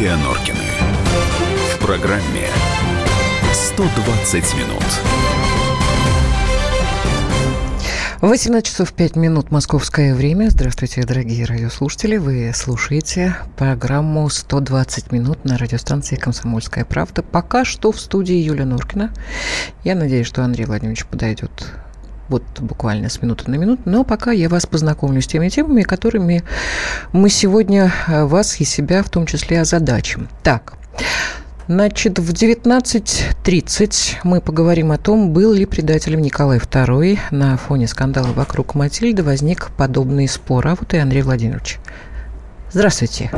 Юлия Норкина. В программе 120 минут. 18 часов 5 минут московское время. Здравствуйте, дорогие радиослушатели. Вы слушаете программу «120 минут» на радиостанции «Комсомольская правда». Пока что в студии Юлия Норкина. Я надеюсь, что Андрей Владимирович подойдет вот буквально с минуты на минуту. Но пока я вас познакомлю с теми темами, которыми мы сегодня вас и себя в том числе озадачим. Так, Значит, в 19.30 мы поговорим о том, был ли предателем Николай II. На фоне скандала вокруг Матильды возник подобный спор. А вот и Андрей Владимирович. Здравствуйте.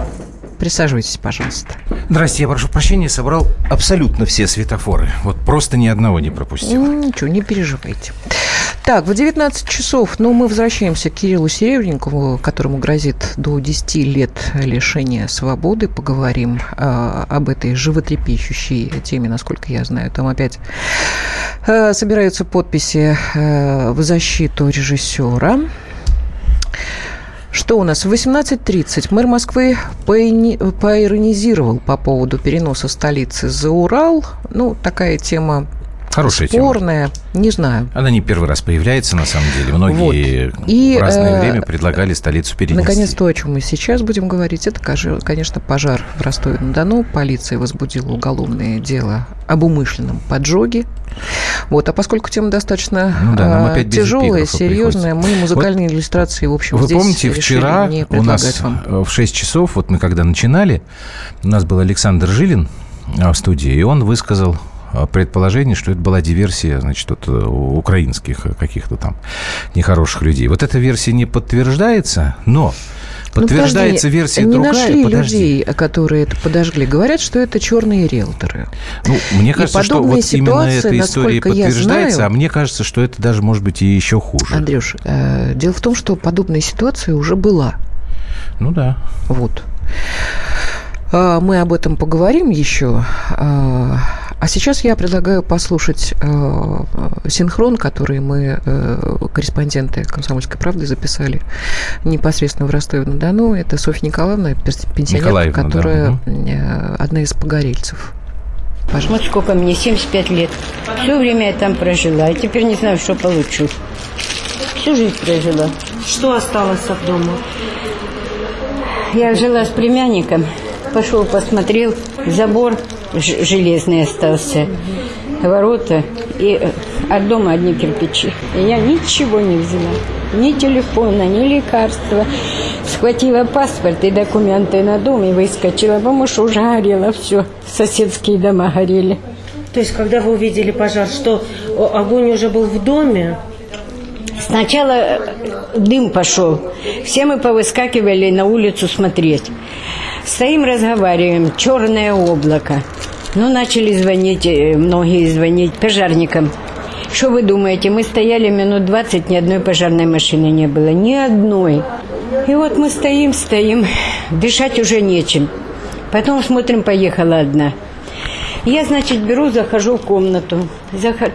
Присаживайтесь, пожалуйста. Здравствуйте, я прошу прощения, собрал абсолютно все светофоры. Вот просто ни одного не пропустил. Ничего, не переживайте. Так, в 19 часов, ну, мы возвращаемся к Кириллу Серебренникову, которому грозит до 10 лет лишения свободы. Поговорим э, об этой животрепещущей теме, насколько я знаю. Там опять э, собираются подписи э, в защиту режиссера. Что у нас? В 18.30 мэр Москвы поиронизировал по поводу переноса столицы за Урал. Ну, такая тема Хорошая спорная, тема. не знаю. Она не первый раз появляется, на самом деле. Многие вот. И, в разное э, время предлагали столицу перенести. Наконец, то, о чем мы сейчас будем говорить, это, конечно, пожар в Ростове-на-Дону. Полиция возбудила уголовное дело об умышленном поджоге. Вот, а поскольку тема достаточно ну, да, э, тяжелая, серьезная, мы музыкальные вот иллюстрации, в общем, Вы здесь помните, вчера у нас вам. в 6 часов, вот мы когда начинали, у нас был Александр Жилин а, в студии, и он высказал а, предположение, что это была диверсия, значит, от э, украинских каких-то там нехороших людей. Вот эта версия не подтверждается, но Подтверждается ну, версия не другая. нашли подожди. людей, которые это подожгли. Говорят, что это черные риэлторы. Ну, мне кажется, что вот именно эта история подтверждается, знаю, а мне кажется, что это даже может быть и еще хуже. Андрюш, э, дело в том, что подобная ситуация уже была. Ну да. Вот. Мы об этом поговорим еще. А, сейчас я предлагаю послушать э, синхрон, который мы, э, корреспонденты «Комсомольской правды», записали непосредственно в Ростове-на-Дону. Это Софья Николаевна, пенсионерка, которая да. э, одна из погорельцев. Пожалуйста. Вот сколько мне, 75 лет. Все время я там прожила, и теперь не знаю, что получу. Всю жизнь прожила. Что осталось от дома? Я жила с племянником. Пошел, посмотрел, забор железный остался, ворота, и э, от дома одни кирпичи. И я ничего не взяла, ни телефона, ни лекарства. Схватила паспорт и документы на дом и выскочила, потому что уже горело все, соседские дома горели. То есть, когда вы увидели пожар, что огонь уже был в доме? Сначала э, дым пошел. Все мы повыскакивали на улицу смотреть. Стоим, разговариваем, черное облако. Ну, начали звонить, э, многие звонить пожарникам. Что вы думаете, мы стояли минут 20, ни одной пожарной машины не было, ни одной. И вот мы стоим, стоим, дышать уже нечем. Потом смотрим, поехала одна. Я, значит, беру, захожу в комнату.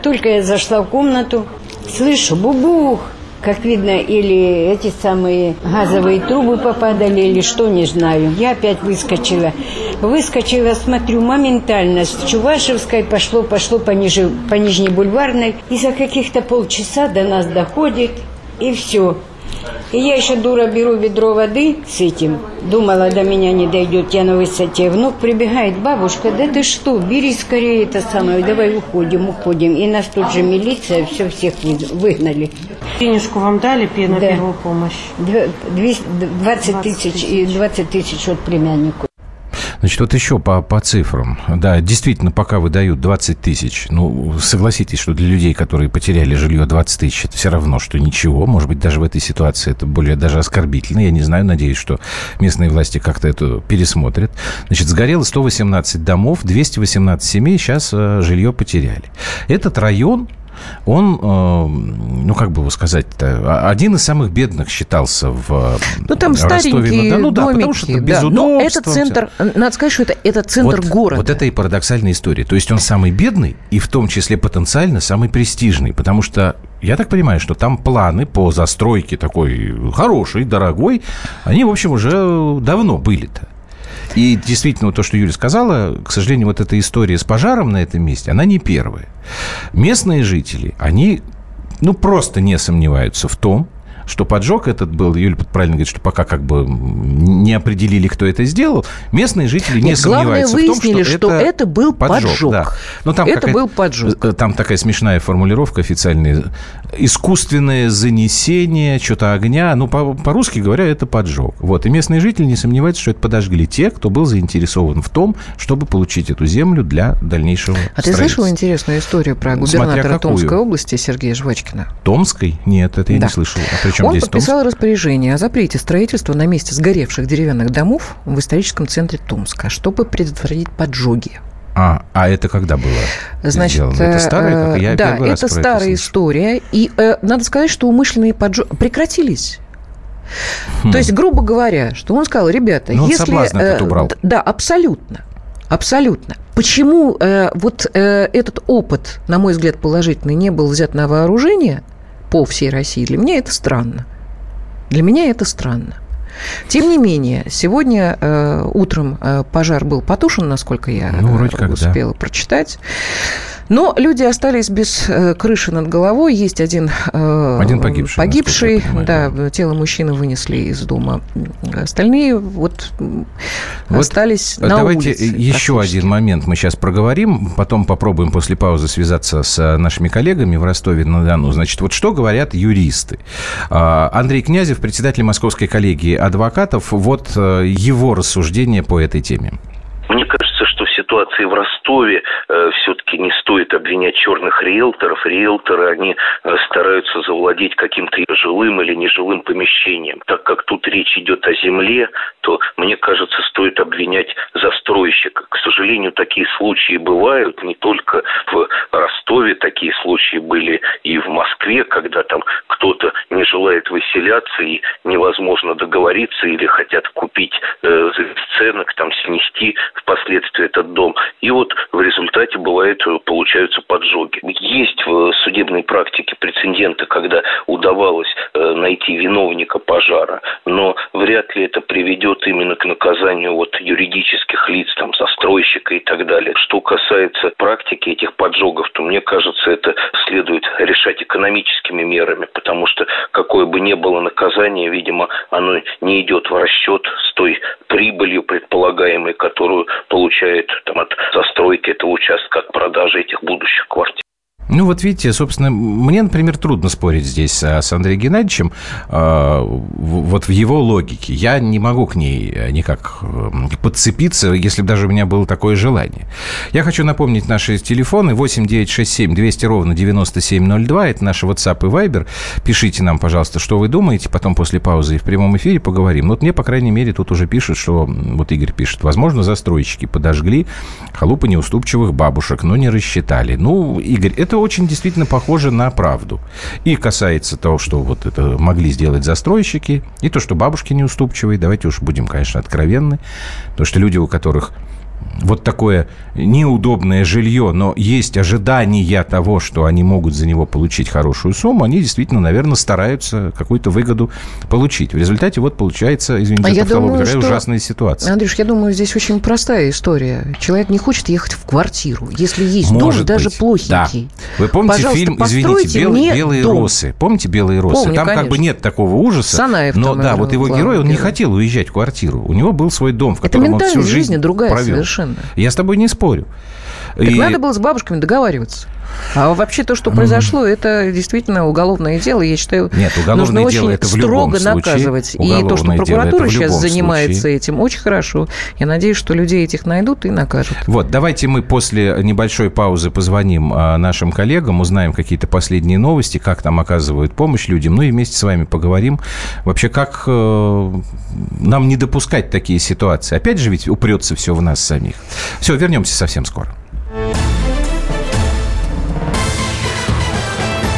Только я зашла в комнату, слышу, бубух, как видно, или эти самые газовые трубы попадали, или что, не знаю. Я опять выскочила. Выскочила, смотрю, моментально с Чувашевской пошло, пошло по, ниже, по Нижней Бульварной. И за каких-то полчаса до нас доходит, и все. И я еще дура беру ведро воды с этим. Думала, до меня не дойдет, я на высоте. Внук прибегает, бабушка, да ты что, бери скорее это самое, давай уходим, уходим. И нас тут же милиция, все всех выгнали. Денежку вам дали на да. первую помощь? 20 тысяч и 20 тысяч от племяннику. Значит, вот еще по, по цифрам. Да, действительно, пока выдают 20 тысяч, ну, согласитесь, что для людей, которые потеряли жилье 20 тысяч, это все равно, что ничего. Может быть, даже в этой ситуации это более даже оскорбительно. Я не знаю, надеюсь, что местные власти как-то это пересмотрят. Значит, сгорело 118 домов, 218 семей сейчас э, жилье потеряли. Этот район он, э, ну, как бы его сказать один из самых бедных считался в Ну, там старенькие да, ну, да, домики. Потому что это да. Но это центр, надо сказать, что это, это центр вот, города. Вот это и парадоксальная история. То есть он самый бедный и в том числе потенциально самый престижный, потому что я так понимаю, что там планы по застройке такой хорошей, дорогой, они, в общем, уже давно были-то. И действительно, то, что Юля сказала, к сожалению, вот эта история с пожаром на этом месте, она не первая. Местные жители, они ну, просто не сомневаются в том, что поджог этот был, Юля правильно говорит, что пока как бы не определили, кто это сделал, местные жители не Нет, сомневаются в том, что, что это, это был поджог. поджог. Да. Но там это был поджог. Э, там такая смешная формулировка официальная. Искусственное занесение что-то огня. Ну, по- по-русски говоря, это поджог. Вот. И местные жители не сомневаются, что это подожгли те, кто был заинтересован в том, чтобы получить эту землю для дальнейшего А ты слышал интересную историю про губернатора Томской области Сергея Жвачкина? Томской? Нет, это я да. не слышал. А при чем Он подписал Томск? распоряжение о запрете строительства на месте сгоревших деревянных домов в историческом центре Томска, чтобы предотвратить поджоги. А, а это когда было? Значит, сделано? это старая, как я да, это старая это история, и э, надо сказать, что умышленные поджоги прекратились. Хм. То есть, грубо говоря, что он сказал, ребята, ну, если соблазн э, убрал. да, абсолютно, абсолютно. Почему э, вот э, этот опыт, на мой взгляд, положительный, не был взят на вооружение по всей России? Для меня это странно. Для меня это странно. Тем не менее, сегодня э, утром э, пожар был потушен, насколько я ну, вроде как, успела да. прочитать. Но люди остались без э, крыши над головой. Есть один, э, один погибший. Погибший, да, тело мужчины вынесли из дома. Остальные вот, вот остались на Давайте улице, еще один момент мы сейчас проговорим. Потом попробуем после паузы связаться с нашими коллегами в Ростове-на-Дону. Значит, вот что говорят юристы. А, Андрей Князев, председатель Московской коллегии адвокатов. Вот э, его рассуждение по этой теме. Мне кажется, ситуации в Ростове э, все-таки не стоит обвинять черных риэлторов. Риэлторы, они э, стараются завладеть каким-то жилым или нежилым помещением. Так как тут речь идет о земле, то, мне кажется, стоит обвинять застройщика. К сожалению, такие случаи бывают не только в Ростове, такие случаи были и в Москве, когда там кто-то не желает выселяться и невозможно договориться или хотят купить э, за бесценок, там снести впоследствии этот дом. И вот в результате бывает, э, получаются поджоги. Есть в судебной практике прецеденты, когда удавалось э, найти виновника пожара, но вряд ли это приведет именно к наказанию вот юридических лиц, там, застройщика и так далее. Что касается практики этих поджогов, то мне кажется, это следует решать экономическими мерами, потому что какое бы ни было наказание, видимо, оно не идет в расчет с той прибылью предполагаемой, которую получает там, от застройки этого участка, от продажи этих будущих квартир. Ну, вот видите, собственно, мне, например, трудно спорить здесь а, с Андреем Геннадьевичем э, вот в его логике. Я не могу к ней э, никак подцепиться, если бы даже у меня было такое желание. Я хочу напомнить наши телефоны 8 9 6 7 200 ровно 9702. Это наши WhatsApp и Viber. Пишите нам, пожалуйста, что вы думаете. Потом после паузы и в прямом эфире поговорим. Ну, вот мне, по крайней мере, тут уже пишут, что... Вот Игорь пишет. Возможно, застройщики подожгли халупы неуступчивых бабушек, но не рассчитали. Ну, Игорь, это это очень действительно похоже на правду. И касается того, что вот это могли сделать застройщики, и то, что бабушки неуступчивые. Давайте уж будем, конечно, откровенны. То, что люди, у которых вот такое неудобное жилье, но есть ожидания того, что они могут за него получить хорошую сумму, они действительно, наверное, стараются какую-то выгоду получить. В результате вот получается, извините, а за тавтологию, такая что... ужасная ситуация. Андрюш, я думаю, здесь очень простая история. Человек не хочет ехать в квартиру. Если есть Может дом, быть. даже плохенький. Да. Вы помните Пожалуйста, фильм, извините, «Белые, белые дом. росы»? Помните «Белые росы»? Помню, там конечно. как бы нет такого ужаса. Санаев но да, вот его герой, он герой. не хотел уезжать в квартиру. У него был свой дом, в котором он всю жизнь другая провел. совершенно. Я с тобой не спорю. Так и... надо было с бабушками договариваться. А вообще то, что произошло, это действительно уголовное дело. Я считаю, Нет, нужно очень это строго случае, наказывать. И то, что прокуратура сейчас занимается случае. этим, очень хорошо. Я надеюсь, что людей этих найдут и накажут. Вот, давайте мы после небольшой паузы позвоним а, нашим коллегам, узнаем какие-то последние новости, как там оказывают помощь людям, ну и вместе с вами поговорим вообще, как э, нам не допускать такие ситуации. Опять же ведь упрется все в нас самих. Все, вернемся совсем скоро.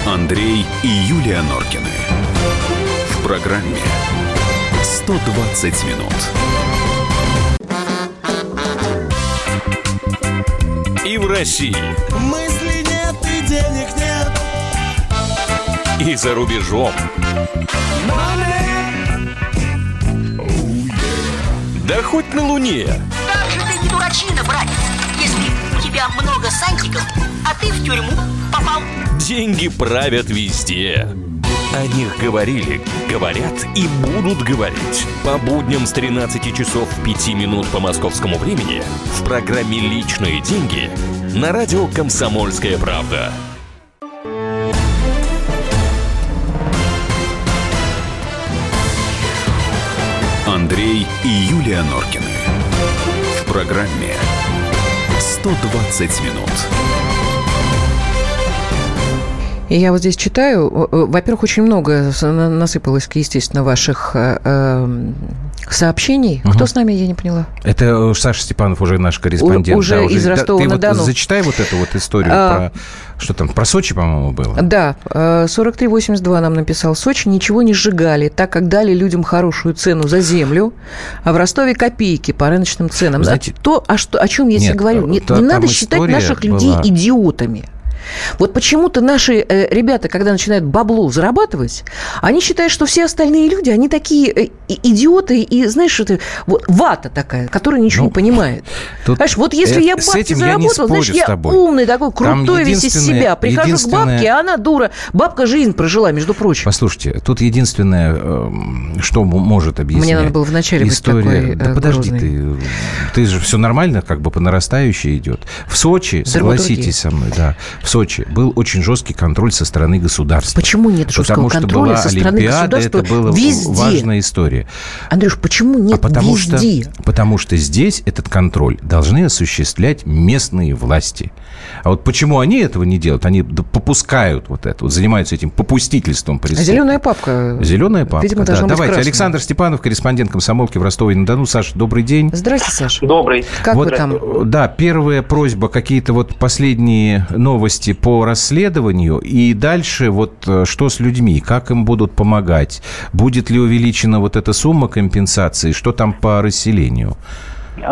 Андрей и Юлия Норкины. В программе 120 минут. И в России. Мысли нет и денег нет. И за рубежом. Money. Да хоть на Луне. Как же ты не дурачина, братец, тебя много сантиков, а ты в тюрьму попал. Деньги правят везде. О них говорили, говорят и будут говорить. По будням с 13 часов 5 минут по московскому времени в программе «Личные деньги» на радио «Комсомольская правда». Андрей и Юлия Норкины. В программе 120 минут. И я вот здесь читаю, во-первых, очень много насыпалось, естественно, ваших э, эм, сообщений. Угу. Кто с нами, я не поняла? Это Саша Степанов, уже наш корреспондент. Уже, да, уже из Ростова-на-Дону. Вот зачитай вот эту вот историю а, про... Что там, про Сочи, по-моему, было? Да, 4382 нам написал. Сочи ничего не сжигали, так как дали людям хорошую цену за землю, а в Ростове копейки по рыночным ценам. Знаете, То, о, что, о чем я Нет, говорю. Не, не надо считать наших была... людей идиотами. Вот почему-то наши э, ребята, когда начинают бабло зарабатывать, они считают, что все остальные люди, они такие э, идиоты, и знаешь, это вот вата такая, которая ничего ну, не понимает. Тут Знаешь, вот если я бабки заработал, значит, я умный такой, крутой весь из себя. Прихожу к бабке, а она дура. Бабка жизнь прожила, между прочим. Послушайте, тут единственное, э, что может объяснить. Мне надо было вначале история. быть такой Да подожди, ты, ты же все нормально, как бы по нарастающей идет. В Сочи, согласитесь со мной, да, в Сочи был очень жесткий контроль со стороны государства. Почему нет жесткого потому контроля что была со стороны Олимпиада, государства это была везде? важная история. Андрюш, почему нет а потому везде? Что, потому что здесь этот контроль должны осуществлять местные власти. А вот почему они этого не делают? Они попускают вот это, вот занимаются этим попустительством. А зеленая папка? Зеленая папка, Видимо, да. Давайте, красная. Александр Степанов, корреспондент комсомолки в Ростове-на-Дону. Саша, добрый день. Здрасте, Саша. Добрый. Как вот, вы там? Да, первая просьба, какие-то вот последние новости по расследованию. И дальше вот э, что с людьми, как им будут помогать? Будет ли увеличена вот эта сумма компенсации? Что там по расселению?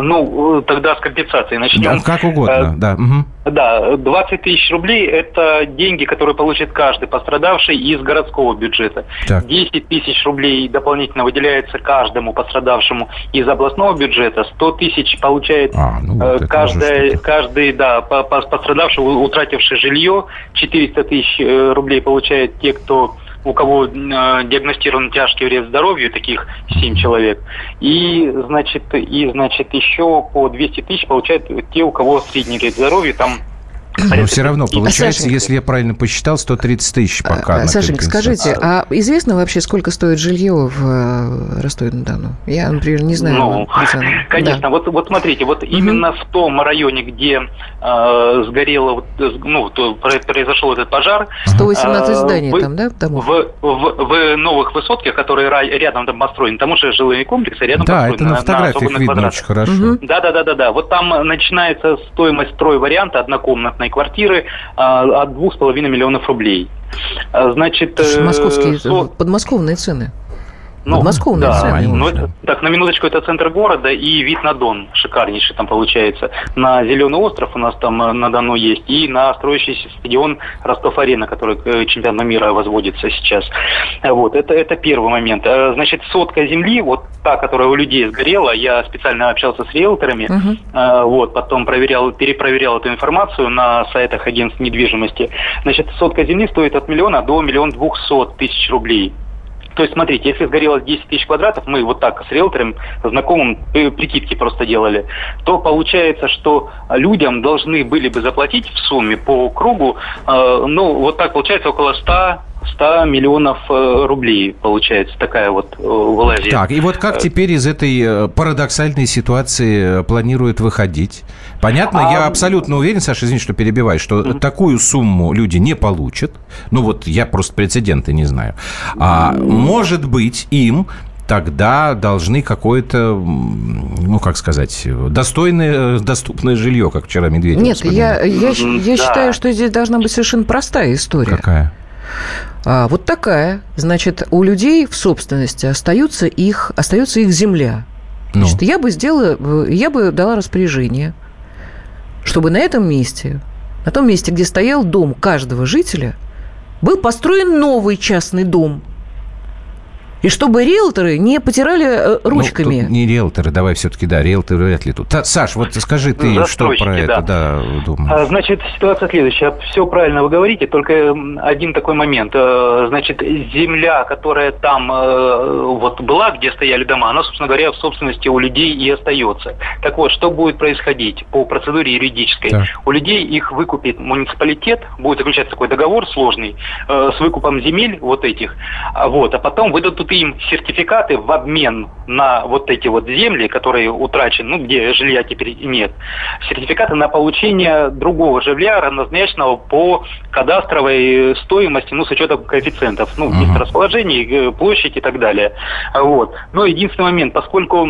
Ну, тогда с компенсацией начнем. Да, как угодно, э, да. Угу. Да, 20 тысяч рублей – это деньги, которые получит каждый пострадавший из городского бюджета. Так. 10 тысяч рублей дополнительно выделяется каждому пострадавшему из областного бюджета. 100 тысяч получает а, ну, вот э, каждый, каждый да, пострадавший, утративший жилье. 400 тысяч э, рублей получает те, кто у кого э, диагностирован тяжкий вред здоровью, таких 7 человек, и, значит, и, значит, еще по 200 тысяч получают те, у кого средний вред здоровью, там но все равно получается, Сашенька, если я правильно посчитал, 130 тысяч пока. Сашенька, скажите, а известно вообще, сколько стоит жилье в э, Ростове-на-Дону? Я, например, не знаю. Ну, конечно. Да. Вот, вот смотрите, вот угу. именно в том районе, где э, сгорело, ну, произошел этот пожар. 118 э, зданий в, там, да, домов? В, в, в новых высотках, которые рядом там построены, там уже жилые комплексы рядом да, это на, на фотографиях на видно квадратах. очень хорошо. Угу. Да, да, да, да, да. Вот там начинается стоимость строй варианта однокомнатной однокомнатной квартиры а, от 2,5 миллионов рублей. А, значит, Московские, э, со... подмосковные цены. Ну, Подмосковные да, цены. Ну, это, так, на минуточку, это центр города и вид на Дон шикарнейший там получается. На Зеленый остров у нас там э, на Дону есть и на строящийся стадион Ростов-Арена, который к чемпионату мира возводится сейчас. Вот, это, это первый момент. Э, значит, сотка земли, вот та, которая у людей сгорела, я специально общался с риэлторами, uh-huh. вот, потом проверял, перепроверял эту информацию на сайтах агентств недвижимости. Значит, сотка земли стоит от миллиона до миллиона двухсот тысяч рублей. То есть, смотрите, если сгорело 10 тысяч квадратов, мы вот так с риэлтором, знакомым, прикидки просто делали, то получается, что людям должны были бы заплатить в сумме по кругу, э, ну, вот так получается около 100 100 миллионов э, рублей, получается, такая вот э, вылазит. Так, и вот как теперь из этой парадоксальной ситуации планируют выходить? Понятно, а... я абсолютно уверен, Саша, извини, что перебиваю, что mm-hmm. такую сумму люди не получат. Ну вот я просто прецеденты не знаю. А может быть им тогда должны какое-то, ну, как сказать, достойное, доступное жилье, как вчера Медведев Нет, я, я, я да. считаю, что здесь должна быть совершенно простая история. Какая? А, вот такая. Значит, у людей в собственности остаются их, остается их земля. Ну. Значит, я бы сделала, я бы дала распоряжение – чтобы на этом месте, на том месте, где стоял дом каждого жителя, был построен новый частный дом. И чтобы риэлторы не потирали э, Ну, ручками. тут не риэлторы, давай все-таки, да, риэлторы вряд ли тут. Та- Саш, вот скажи ты, что про это, да, думаешь? А, Значит, ситуация следующая. Все правильно вы говорите, только один такой момент. Э, Значит, земля, которая там э, вот была, где стояли дома, она, собственно говоря, в собственности у людей и остается. Так вот, что будет происходить по процедуре юридической? Так. У людей их выкупит муниципалитет, будет заключаться такой договор сложный с выкупом земель вот этих, а вот, а потом выдадут им сертификаты в обмен на вот эти вот земли, которые утрачены, ну, где жилья теперь нет, сертификаты на получение другого жилья, равнозначного по кадастровой стоимости, ну, с учетом коэффициентов, ну, Мгм. месторасположений, э, площадь и так далее. Вот. Но единственный момент, поскольку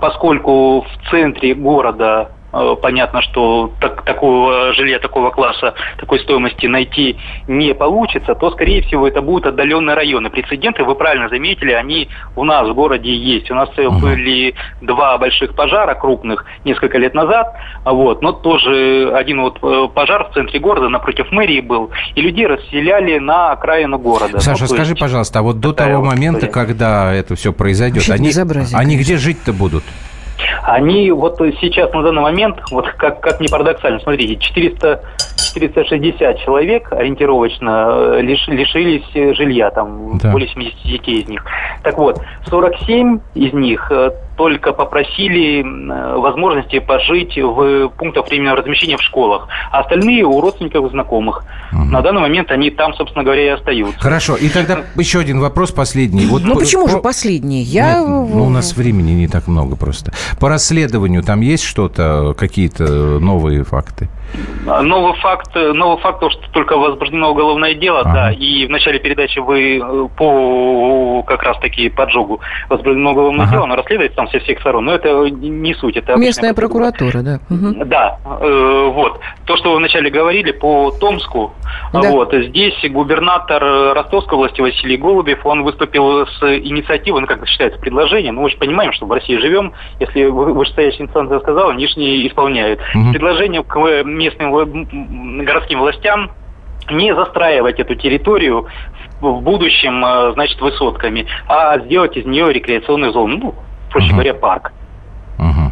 поскольку в центре города понятно, что так- такого жилья такого класса, такой стоимости найти не получится, то, скорее всего, это будут отдаленные районы. Прецеденты, вы правильно заметили, они у нас в городе есть. У нас э, Мгм. были два больших пожара крупных несколько лет назад, а вот, но тоже один вот э, пожар в центре города напротив мэрии был, и людей расселяли на окраину города. Саша, Ну, скажи, есть- пожалуйста, а вот до того вот момента, история. когда это все произойдет, Вообще-то они, они где жить-то будут? Они вот сейчас на данный момент, вот как, как ни парадоксально, смотрите, 400, 460 человек ориентировочно э, лиш- лишились э, жилья, там Да. более 70 детей из них. Так вот, 47 из них э, только попросили возможности пожить в пунктах временного размещения в школах, а остальные у родственников и знакомых. Мгм. На данный момент они там, собственно говоря, и остаются. Хорошо, и тогда еще один вопрос последний. Вот Ну по- почему же по- последний? Я... Нет, ну, у нас времени не так много просто. По расследованию там есть что-то, какие-то новые факты? Новый факт, э, новый факт, то, что только возбуждено уголовное дело, Ага. да, и в начале передачи вы э, по как раз таки поджогу возбуждено уголовное Ага. дело, оно расследуется там со всех сторон, но это не суть, это Местная прокуратура, да. Мгм. Да, э, вот. То, что вы вначале говорили по Томску, Да. вот, здесь губернатор Ростовской области Василий Голубев, он выступил с инициативой, ну, как считается, предложением, ну, мы же понимаем, что в России живем, если вы- вышестоящая инстанция сказала, нижние исполняют. Мгм. Предложение к э, местным городским властям не застраивать эту территорию в будущем, э, значит, высотками, а сделать из нее рекреационную зону, ну, проще Мгм. говоря, парк. Мгм.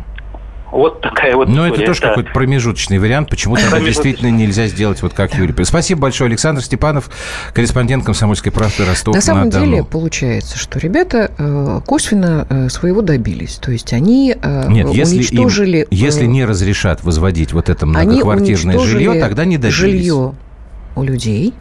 Вот такая вот Но Ну, это история, тоже да. какой-то промежуточный вариант. Почему тогда действительно нельзя сделать вот как Юрий? Спасибо большое, Александр Степанов, корреспондент «Комсомольской правды» Ростов На самом деле получается, что ребята э, косвенно э, своего добились. То есть они э, Нет, если, им- уничтожили... если не разрешат возводить вот это многоквартирное уничтожили жилье, тогда не добились. жилье у людей.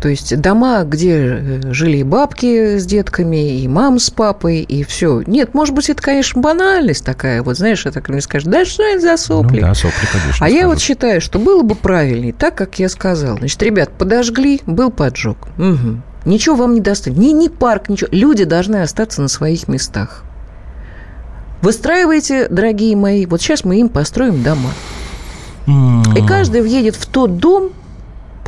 То есть дома, где э, жили и бабки с детками, и мам с папой, и все. Нет, может быть, это, конечно, банальность такая. Вот знаешь, это мне скажешь, да что это за сопли? Ну да, сопли, конечно. А я скажут. вот считаю, что было бы правильнее, так, как я сказал. Значит, ребят, подожгли, был поджог. Мгм. Ничего вам не достанет. Ни, ни парк, ничего. Люди должны остаться на своих местах. Выстраивайте, дорогие мои, вот сейчас мы им построим дома. И каждый въедет в тот дом,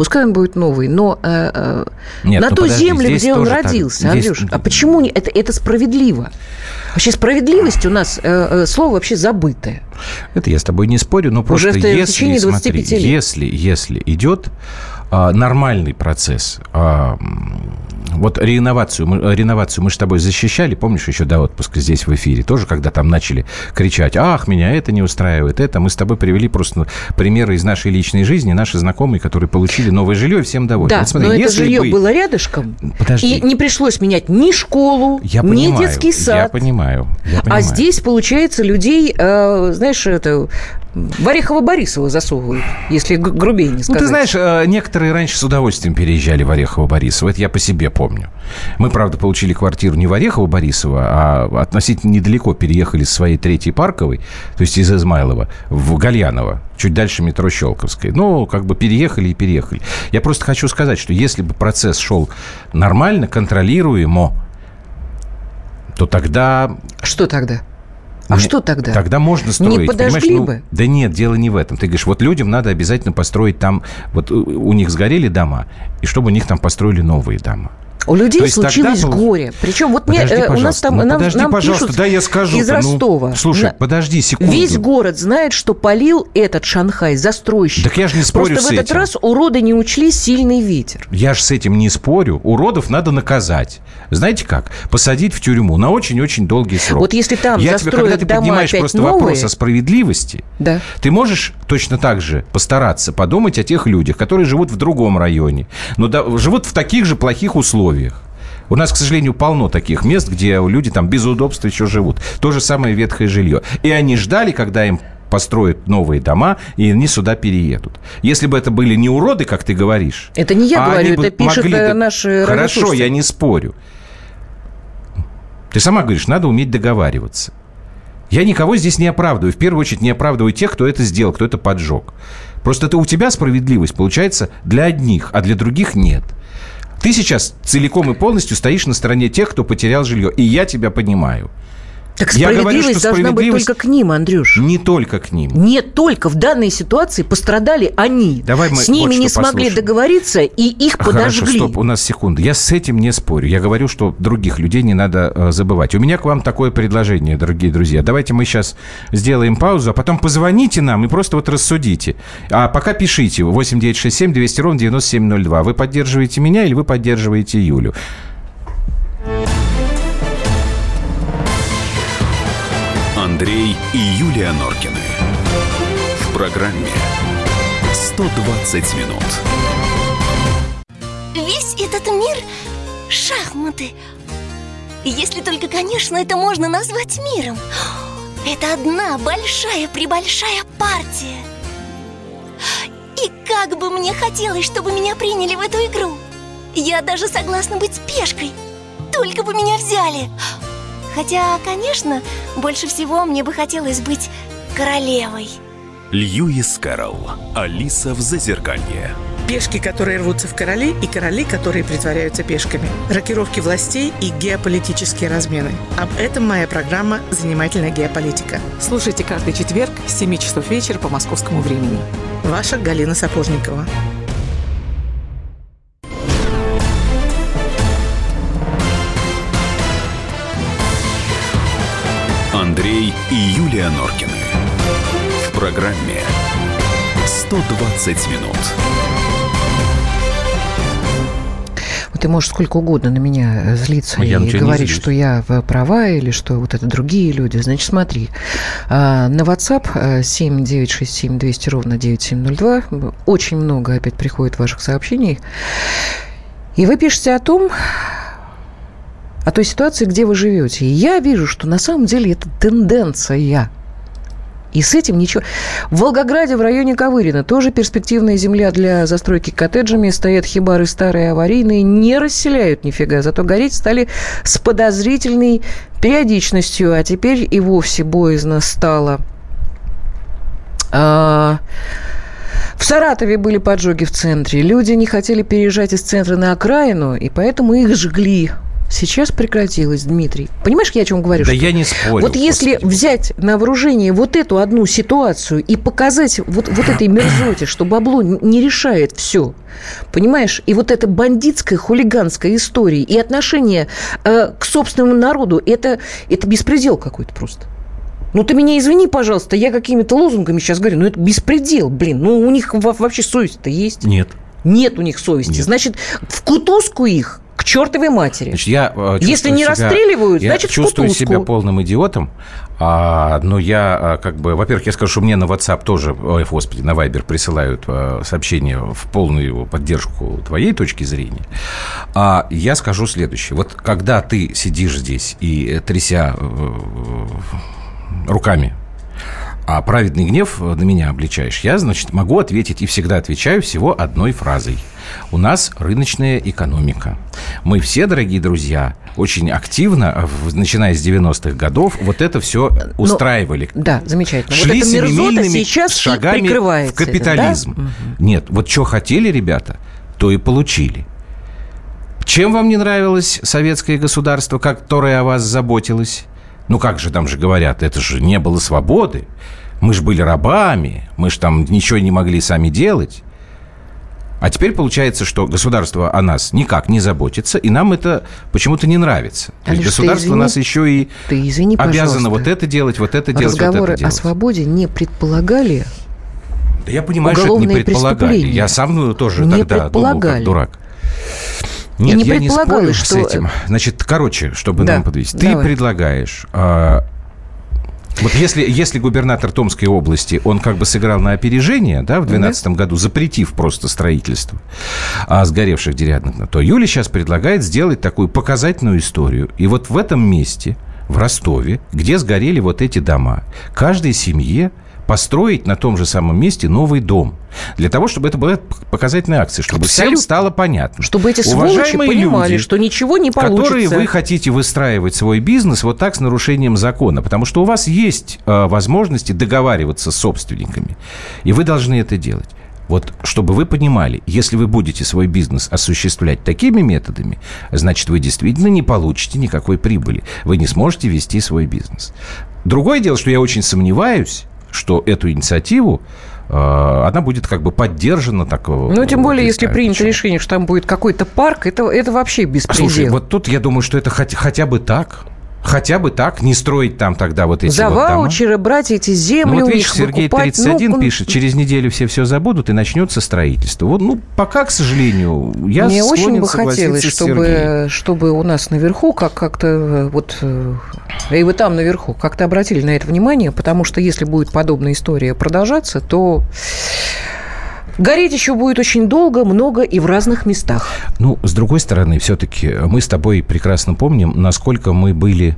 пускай он будет новый, но э, э, Нет, на ну ту подожди, землю, где он тоже так. родился. Здесь- Андрюш, а почему не? Это, это справедливо. Вообще справедливость у нас э, э, слово вообще забытое. Это я с тобой не спорю, но Уже просто те- в если, течение 25 смотри, лет. если, если идет а, нормальный процесс, м, вот реновацию, мы, э, реновацию мы с тобой защищали, помнишь, еще до отпуска здесь в эфире, тоже когда там начали кричать, ах, меня это не устраивает, это, мы с тобой привели просто примеры из нашей личной жизни, наши знакомые, которые получили новое жилье, и всем довольны. Да, Вот смотри, но это жилье бы- было рядышком, Подожди. и не пришлось менять ни школу, Я ни понимаю, детский Я сад. понимаю, я А понимаю. здесь, получается, людей, э, знаешь, это Орехово-Борисово засовывают, если грубее не Ну, сказать. ты знаешь, э, некоторые раньше с удовольствием переезжали в Орехово-Борисово. Это я по себе помню. Мы, правда, получили квартиру не в Орехово-Борисово, а относительно недалеко переехали с своей третьей парковой, то есть из Измайлова, в Гальяново, чуть дальше метро Щелковской. Ну, как бы переехали и переехали. Я просто хочу сказать, что если бы процесс шел нормально, контролируемо, то тогда Что тогда? А не- что тогда? Тогда можно строить. Не подожгли? Ну, бы? Да нет, дело не в этом. Ты говоришь, вот людям надо обязательно построить там, вот у у них сгорели дома, и чтобы у них там построили новые дома. У людей случилось тогда... горе. Причем вот подожди, мне, у нас там ну, нам, подожди, нам пожалуйста, пишут да, я скажу. из Ростова. Ну, слушай, на... подожди секунду. Весь город знает, что полил этот Шанхай застройщик. Так я же не спорю Просто с в этот этим. раз уроды не учли сильный ветер. Я же с этим не спорю. Уродов надо наказать. Знаете как? Посадить в тюрьму на очень-очень долгий срок. Вот если там я тебе, когда ты поднимаешь просто новые... вопрос о справедливости, да. ты можешь точно так же постараться подумать о тех людях, которые живут в другом районе, но да, живут в таких же плохих условиях. У нас, к сожалению, полно таких мест, где люди там без удобства еще живут. То же самое ветхое жилье. И они ждали, когда им построят новые дома, и они сюда переедут. Если бы это были не уроды, как ты говоришь... Это не я а говорю, это пишут могли... Э, наши Хорошо, я не спорю. Ты сама говоришь, надо уметь договариваться. Я никого здесь не оправдываю. В первую очередь не оправдываю тех, кто это сделал, кто это поджег. Просто это у тебя справедливость получается для одних, а для других нет. Ты сейчас целиком и полностью стоишь на стороне тех, кто потерял жилье. И я тебя понимаю. Так справедливость Я говорю, что должна быть только к ним, Андрюш. Не только к ним. Нет, только в данной ситуации пострадали они. Давай мы с ними вот не смогли послушаем. договориться, и их подожгли. Хорошо, стоп, у нас секунда. Я с этим не спорю. Я говорю, что других людей не надо э, забывать. У меня к вам такое предложение, дорогие друзья. Давайте мы сейчас сделаем паузу, а потом позвоните нам и просто вот рассудите. А пока пишите 8967 200 ровно 9702. Вы поддерживаете меня или вы поддерживаете Юлю? Андрей и Юлия Норкины. В программе 120 минут. Весь этот мир – шахматы. Если только, конечно, это можно назвать миром. Это одна большая-пребольшая партия. И как бы мне хотелось, чтобы меня приняли в эту игру. Я даже согласна быть пешкой. Только бы меня взяли. Хотя, конечно, больше всего мне бы хотелось быть королевой. Льюис Кэрролл. Алиса в Зазеркалье. Пешки, которые рвутся в короли, и короли, которые притворяются пешками. Рокировки властей и геополитические размены. Об этом моя программа «Занимательная геополитика». Слушайте каждый четверг с 7 часов вечера по московскому времени. Ваша Галина Сапожникова. И Юлия Норкины. В программе 120 минут. ты можешь сколько угодно на меня злиться я и говорить, что я в- права или что вот это другие люди. Значит, смотри, а, на WhatsApp а, 7967 200 ровно 9702 очень много опять приходит ваших сообщений. И вы пишете о том, о той ситуации, где вы живете. И я вижу, что на самом деле это тенденция. И с этим ничего. В Волгограде, в районе Ковырина, тоже перспективная земля для застройки коттеджами. Стоят хибары старые, аварийные, не расселяют нифига. Зато гореть стали с подозрительной периодичностью. А теперь и вовсе боязно стало. А, В Саратове были поджоги в центре. Люди не хотели переезжать из центра на окраину, и поэтому их жгли. Сейчас прекратилось, Дмитрий. Понимаешь, я о чем говорю? Да Что я не спорю. вот если взять на вооружение вот эту одну ситуацию и показать вот, вот этой мерзоте, что бабло не решает все, понимаешь, и вот эта бандитская, хулиганская история и отношение э, к собственному народу, это, это беспредел какой-то просто. Ну, ты меня извини, пожалуйста, я какими-то лозунгами сейчас говорю, ну, это беспредел, блин. Ну, у них во- вообще совесть-то есть? Нет. Нет у них совести. Нет. Значит, в кутузку их к чертовой матери. Значит, я, э, Если не себя- расстреливают, я значит, в чувствую кутузку. себя полным идиотом. А, но я а, как бы, во-первых, я скажу, что мне на WhatsApp тоже, ой, господи, на Viber присылают а, сообщения в полную поддержку твоей точки зрения. А я скажу следующее. Вот когда ты сидишь здесь и э, тряся э, руками а праведный гнев на меня обличаешь, я, значит, могу ответить и всегда отвечаю всего одной фразой. У нас рыночная экономика. Мы все, дорогие друзья, очень активно, в- начиная с 90-х годов, вот это все устраивали. Да, замечательно. Шли вот эта мерзота сейчас шагами прикрывается в капитализм. да? Нет, вот что хотели ребята, то и получили. Чем вам не нравилось советское государство, которое о вас заботилось? Ну как же, там же говорят, это же не было свободы. Мы же были рабами, мы же там ничего не могли сами делать. А теперь получается, что государство о нас никак не заботится, и нам это почему-то не нравится. То есть государство извини, нас еще и ты извини, обязано вот это делать, вот это делать, Разговоры вот это делать. о свободе не предполагали да я понимаю, что это не предполагали. Я сам ну, тоже не тогда думал, как дурак. Нет, не я не спорю что... с этим. Значит, короче, чтобы да, нам подвести. Ты предлагаешь а, вот если, если губернатор Томской области, он как бы сыграл на опережение, да, в 2012 да. году, запретив просто строительство а, сгоревших деревянных, то Юля сейчас предлагает сделать такую показательную историю. И вот в этом месте, в Ростове, где сгорели вот эти дома, каждой семье построить на том же самом месте новый дом. Для того, чтобы это была показательная акция, чтобы Абсолютно. всем стало понятно. Чтобы эти сволочи понимали, люди, что ничего не получится. Которые вы хотите выстраивать свой бизнес вот так с нарушением закона. Потому что у вас есть э, возможности договариваться с собственниками. И вы должны это делать. Вот чтобы вы понимали, если вы будете свой бизнес осуществлять такими методами, значит, вы действительно не получите никакой прибыли. Вы не сможете вести свой бизнес. Другое дело, что я очень сомневаюсь, что эту инициативу э, она будет как бы поддержана такого. Ну, тем более, если принято почему. решение, что там будет какой-то парк, это, это вообще беспредел. Слушай, вот тут я думаю, что это хотя, хотя бы так. Хотя бы так, не строить там тогда вот эти За вот дома. ваучеры брать эти земли ну, вот видишь, Сергей выкупать. 31 ну, пишет, через неделю все все забудут и начнется строительство. Вот, ну, пока, к сожалению, я Мне очень бы хотелось, чтобы, чтобы у нас наверху как- как-то э, вот э, и вы там наверху как-то обратили на это внимание, потому что если будет подобная история продолжаться, то Гореть еще будет очень долго, много и в разных местах. Ну, с другой стороны, все-таки мы с тобой прекрасно помним, насколько мы были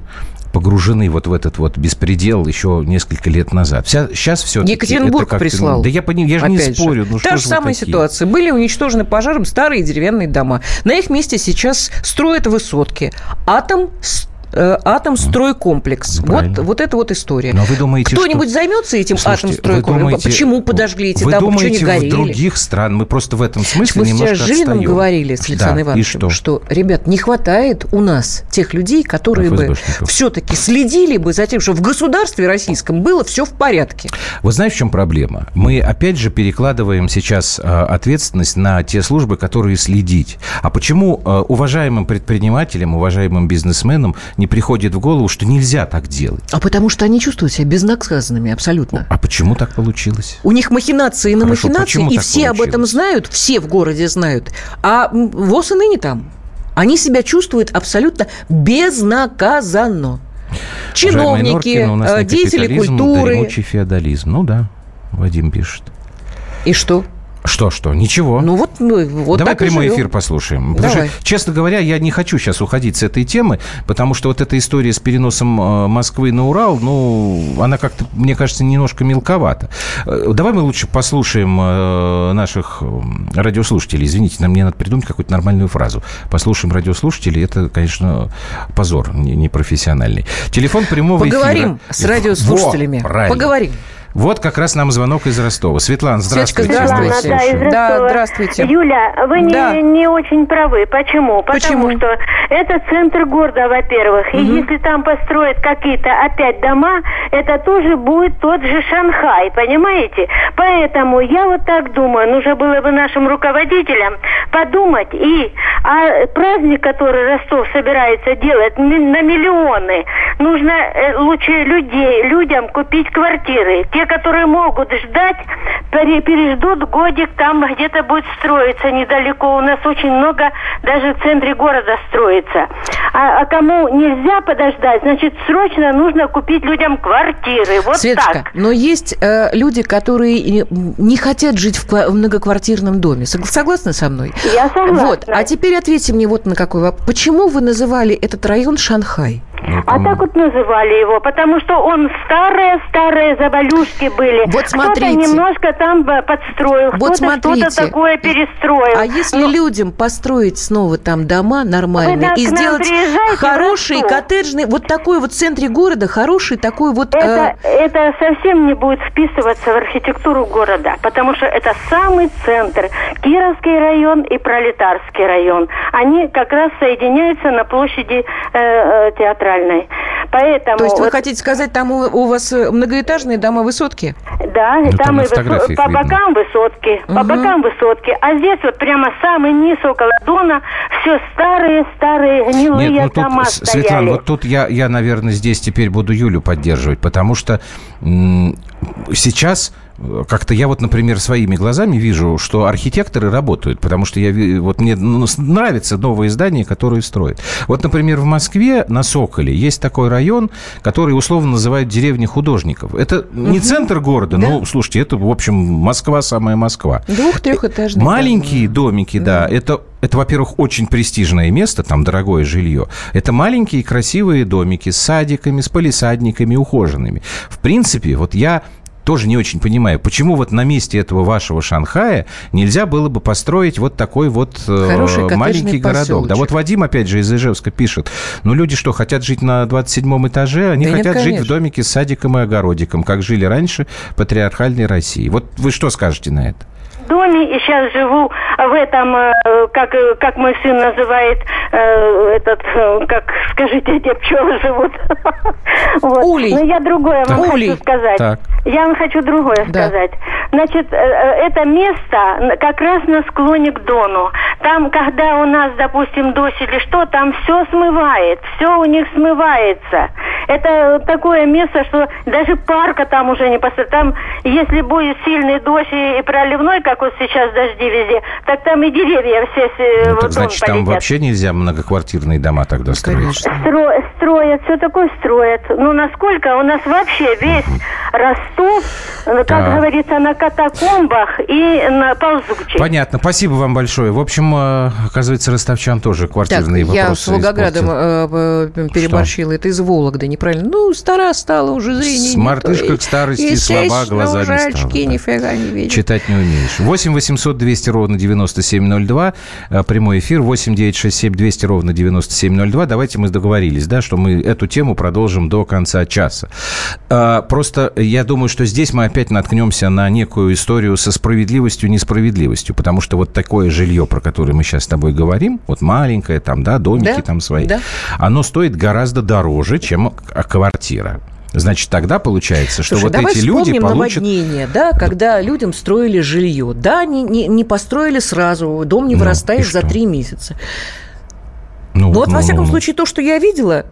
погружены вот в этот вот беспредел еще несколько лет назад. Вся, сейчас все Екатеринбург это прислал. Да я, пони, я же не спорю. Ну, Та же самая ситуация. Были уничтожены пожаром старые деревянные дома. На их месте сейчас строят высотки. Атом Э, атомстройкомплекс. Ну, вот, вот это вот история. Но вы думаете, Кто-нибудь что... займется этим атомстройкомплексом? Почему подожгли эти? Думаете, Почему не горели? в других стран мы просто в этом смысле Мы немножко с Жилиным отстаем. говорили с Александром да, Ивановичем, что? что, ребят, не хватает у нас тех людей, которые бы все-таки следили бы за тем, что в государстве российском было все в порядке. Вы знаете, в чем проблема? Мы опять же перекладываем сейчас а, ответственность на те службы, которые следить. А почему а, уважаемым предпринимателям, уважаемым бизнесменам не приходит в голову что нельзя так делать. А потому что они чувствуют себя безнаказанными абсолютно. А почему так получилось? У них махинации на Хорошо, махинации, и все получилось? об этом знают, все в городе знают. А ВОЗ и ныне там. Они себя чувствуют абсолютно безнаказанно. Чиновники, э, деятели культуры. Да, феодализм. Ну да, Вадим пишет. И что? Что, что? Ничего. Ну вот, ну, вот Давай прямой эфир послушаем. Давай. Что, честно говоря, я не хочу сейчас уходить с этой темы, потому что вот эта история с переносом э, Москвы на Урал, ну, она как-то, мне кажется, немножко мелковата. Э, давай мы лучше послушаем э, наших радиослушателей. Извините, нам мне надо придумать какую-то нормальную фразу. Послушаем радиослушателей. Это, конечно, позор непрофессиональный. Телефон прямого Поговорим эфира. с радиослушателями. Во, Поговорим. Вот как раз нам звонок из Ростова. Светлана, здравствуйте. Светлана, да, из Ростова. Да, здравствуйте. Юля, вы да. не, не очень правы. Почему? Потому Почему? что это центр города, во-первых. Угу. И если там построят какие-то опять дома, это тоже будет тот же Шанхай, понимаете? Поэтому я вот так думаю, нужно было бы нашим руководителям подумать и а праздник, который Ростов собирается делать на миллионы, нужно э, лучше людей, людям купить квартиры. Те, которые могут ждать, переждут годик, там где-то будет строиться недалеко. У нас очень много даже в центре города строится. А, а кому нельзя подождать, значит, срочно нужно купить людям квартиры. Вот Светочка, так. но есть э, люди, которые не хотят жить в, в многоквартирном доме. Согласны со мной? Я согласна. Вот. А теперь ответьте мне вот на какой вопрос. Почему вы называли этот район Шанхай? Ну, а так вот называли его, потому что он старые-старые завалюшки были. Вот смотрите. Кто-то немножко там подстроил, вот кто-то что-то такое перестроил. А если Но... Ну, людям построить снова там дома нормальные и сделать хороший коттеджный, вот такой вот в центре города, хороший такой вот... Это, э... это совсем не будет вписываться в архитектуру города, потому что это самый центр. Кировский район и Пролетарский район. Они как раз соединяются на площади э, э, театра центральной. Поэтому То есть вот... вы хотите сказать, там у, у вас э, многоэтажные дома высотки? Да, ну, там, там и высо... по бокам высотки, угу. по бокам высотки, а здесь вот прямо самый низ около Дона все старые, старые гнилые Нет, ну, дома тут, стояли. Светлана, вот тут я, я, наверное, здесь теперь буду Юлю поддерживать, потому что м- сейчас как-то я вот, например, своими глазами вижу, что архитекторы работают, потому что я вот мне ну, нравятся новые здания, которые строят. Вот, например, в Москве на Соколе есть такой район, который условно называют деревня художников. Это не угу. центр города, да? ну, слушайте, это, в общем, Москва самая Москва. Двух-трехэтажные. Маленькие домики, да, да это это, во-первых, очень престижное место, там дорогое жилье. Это маленькие красивые домики с садиками, с полисадниками, ухоженными. В принципе, вот я тоже не очень понимаю, почему вот на месте этого вашего Шанхая нельзя было бы построить вот такой вот э, маленький городок. Да вот Вадим, опять же, из Ижевска пишет, ну люди что, хотят жить на 27 этаже? Они да хотят нет, жить в домике с садиком и огородиком, как жили раньше патриархальной России. Вот вы что скажете на это? Доме и сейчас живу в этом, э, как, э, как мой сын называет, э, этот, как, скажите, где пчелы живут. вот. Улей. Но я другое вам Улей. хочу сказать. Так. Я вам хочу другое да. сказать. Значит, это место как раз на склоне к Дону. Там, когда у нас, допустим, дождь или что, там все смывает, все у них смывается. Это такое место, что даже парка там уже не поставить. Там, если будет сильный дождь и проливной, как вот сейчас дожди везде, так там и деревья все ну, так значит, полетят. там вообще нельзя многоквартирные дома тогда строить? Стро, строят, все такое строят. Ну, насколько у нас вообще весь Ростов, как да. говорится, на катакомбах и на ползучей. Понятно. Спасибо вам большое. В общем, э, оказывается, ростовчан тоже квартирные так, вопросы я с Волгоградом э, э, переборщила. Что? Это из Вологды, неправильно. Ну, стара стала, уже зрение Смартышка к старости, слова глаза не стало, нифига не видит. Читать не умеешь. 8 800 200 ровно 9702. Э, прямой эфир 8 967 200 ровно 9702. Давайте мы договорились, да, что мы эту тему продолжим до конца часа. Э, просто я думаю, что здесь мы опять наткнемся на некую историю со справедливостью, несправедливостью, потому что вот такое жилье, про которое мы сейчас с тобой говорим, вот маленькое там, да, домики да? там свои, да. оно стоит гораздо дороже, чем квартира. Значит, тогда получается, что Слушай, вот эти люди получат... наводнение, да, когда людям строили жилье. Да, не, не, не построили сразу, дом не ну, вырастает за три месяца. Ну, вот, ну, во всяком ну, случае, то, что я видела,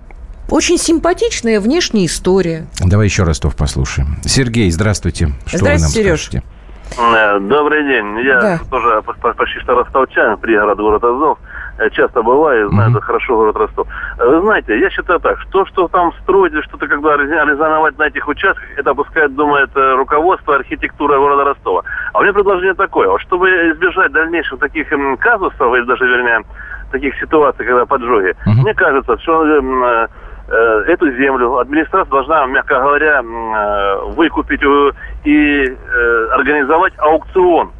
очень симпатичная внешняя история. Давай еще Ростов послушаем. Сергей, здравствуйте. Что здравствуйте, вы нам Сереж. скажете? Э, добрый день. Я да. тоже почти что ростовчанин, пригород город Азов. Э, часто бываю, знаю mm-hmm. хорошо город Ростов. Э, вы знаете, я считаю так, что, что там строить или что-то когда резоновать на этих участках, это пускай думает руководство архитектуры города Ростова. А у меня предложение такое, вот чтобы избежать дальнейших таких казусов, или даже, вернее, таких ситуаций, когда поджоги, mm-hmm. мне кажется, что Э, эту землю администрация должна, мягко говоря, э, выкупить и э, организовать аукцион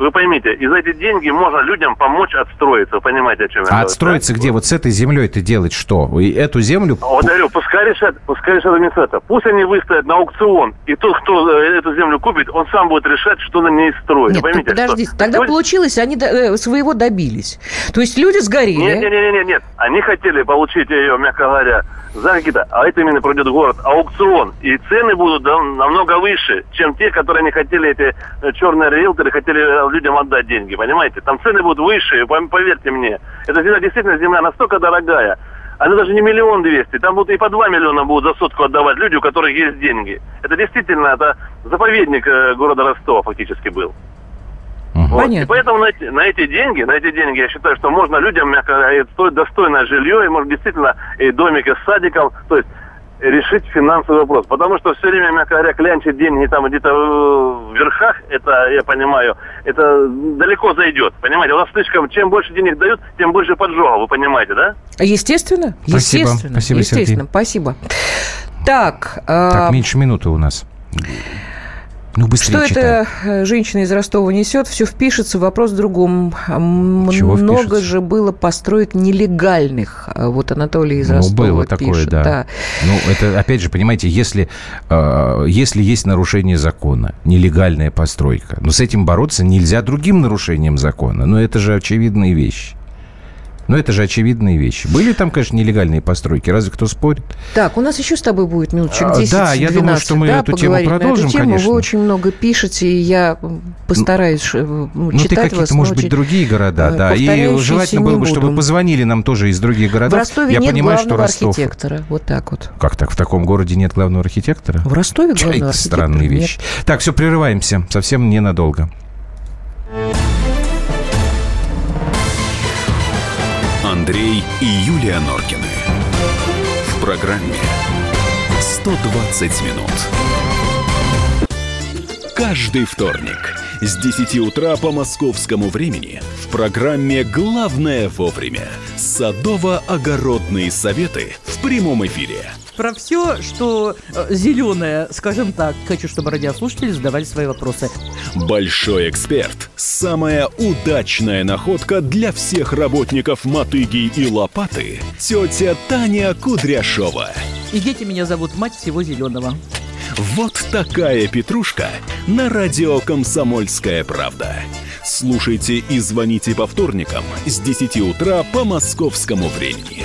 вы поймите, и за эти деньги можно людям помочь отстроиться. Вы понимаете, о чем я а говорю? отстроиться да? где? Вот с этой землей ты делать что? И эту землю... Вот говорю, пускай решат, пускай решат администрация. Пусть они выставят на аукцион, и тот, кто э, эту землю купит, он сам будет решать, что на ней строить. Нет, поймите, подождите, что... тогда Сегодня... получилось, они э, своего добились. То есть люди сгорели. Нет, нет, нет, нет, нет. Они хотели получить ее, мягко говоря, за какие-то, а это именно пройдет город, аукцион. И цены будут намного выше, чем те, которые не хотели, эти э, черные риэлторы хотели людям отдать деньги, понимаете? Там цены будут выше, поверьте мне. Эта земля, действительно, земля настолько дорогая, она даже не миллион двести, там будут и по два миллиона будут за сотку отдавать люди, у которых есть деньги. Это действительно, это заповедник э, города Ростова фактически был. Вот. И поэтому на эти, на эти деньги, на эти деньги, я считаю, что можно людям, мягко стоит достойное жилье, и может действительно и домики с садиком, то есть решить финансовый вопрос. Потому что все время, мягко говоря, клянчить деньги там где-то в верхах, это, я понимаю, это далеко зайдет. Понимаете, у нас слишком, чем больше денег дают, тем больше поджогов, вы понимаете, да? Естественно, спасибо. естественно. Спасибо, естественно, Сергей. спасибо. Так, так, меньше минуты у нас. Ну, быстрее Что читай. эта женщина из Ростова несет, все впишется. Вопрос в другом. Чего Много впишется? же было построек нелегальных. Вот Анатолий из ну, Ростова было пишет. такое, да. да. Ну, это, опять же, понимаете, если, э, если есть нарушение закона, нелегальная постройка, но с этим бороться нельзя другим нарушением закона. Но это же очевидные вещи. Но это же очевидные вещи. Были там, конечно, нелегальные постройки. Разве кто спорит? Так, у нас еще с тобой будет минуточек 10-12. А, да, я думаю, что мы да, эту тему продолжим, эту тему. конечно. Вы очень много пишете, и я постараюсь ну, ну, читать ты какие-то, может быть, другие города, да. И желательно было бы, чтобы позвонили нам тоже из других городов. В Ростове я нет понимаю, главного что Ростов... архитектора. Вот так вот. Как так? В таком городе нет главного архитектора? В Ростове главного Чай, архитектора странные нет. вещи. Так, все, прерываемся. Совсем ненадолго. Андрей и Юлия Норкины. В программе 120 минут. Каждый вторник с 10 утра по московскому времени в программе «Главное вовремя» садово-огородные советы в прямом эфире. Про все, что э, зеленое, скажем так, хочу, чтобы радиослушатели задавали свои вопросы. Большой эксперт. Самая удачная находка для всех работников мотыги и лопаты. Тетя Таня Кудряшова. И дети меня зовут мать всего зеленого. Вот такая петрушка на радио «Комсомольская правда». Слушайте и звоните по вторникам с 10 утра по московскому времени.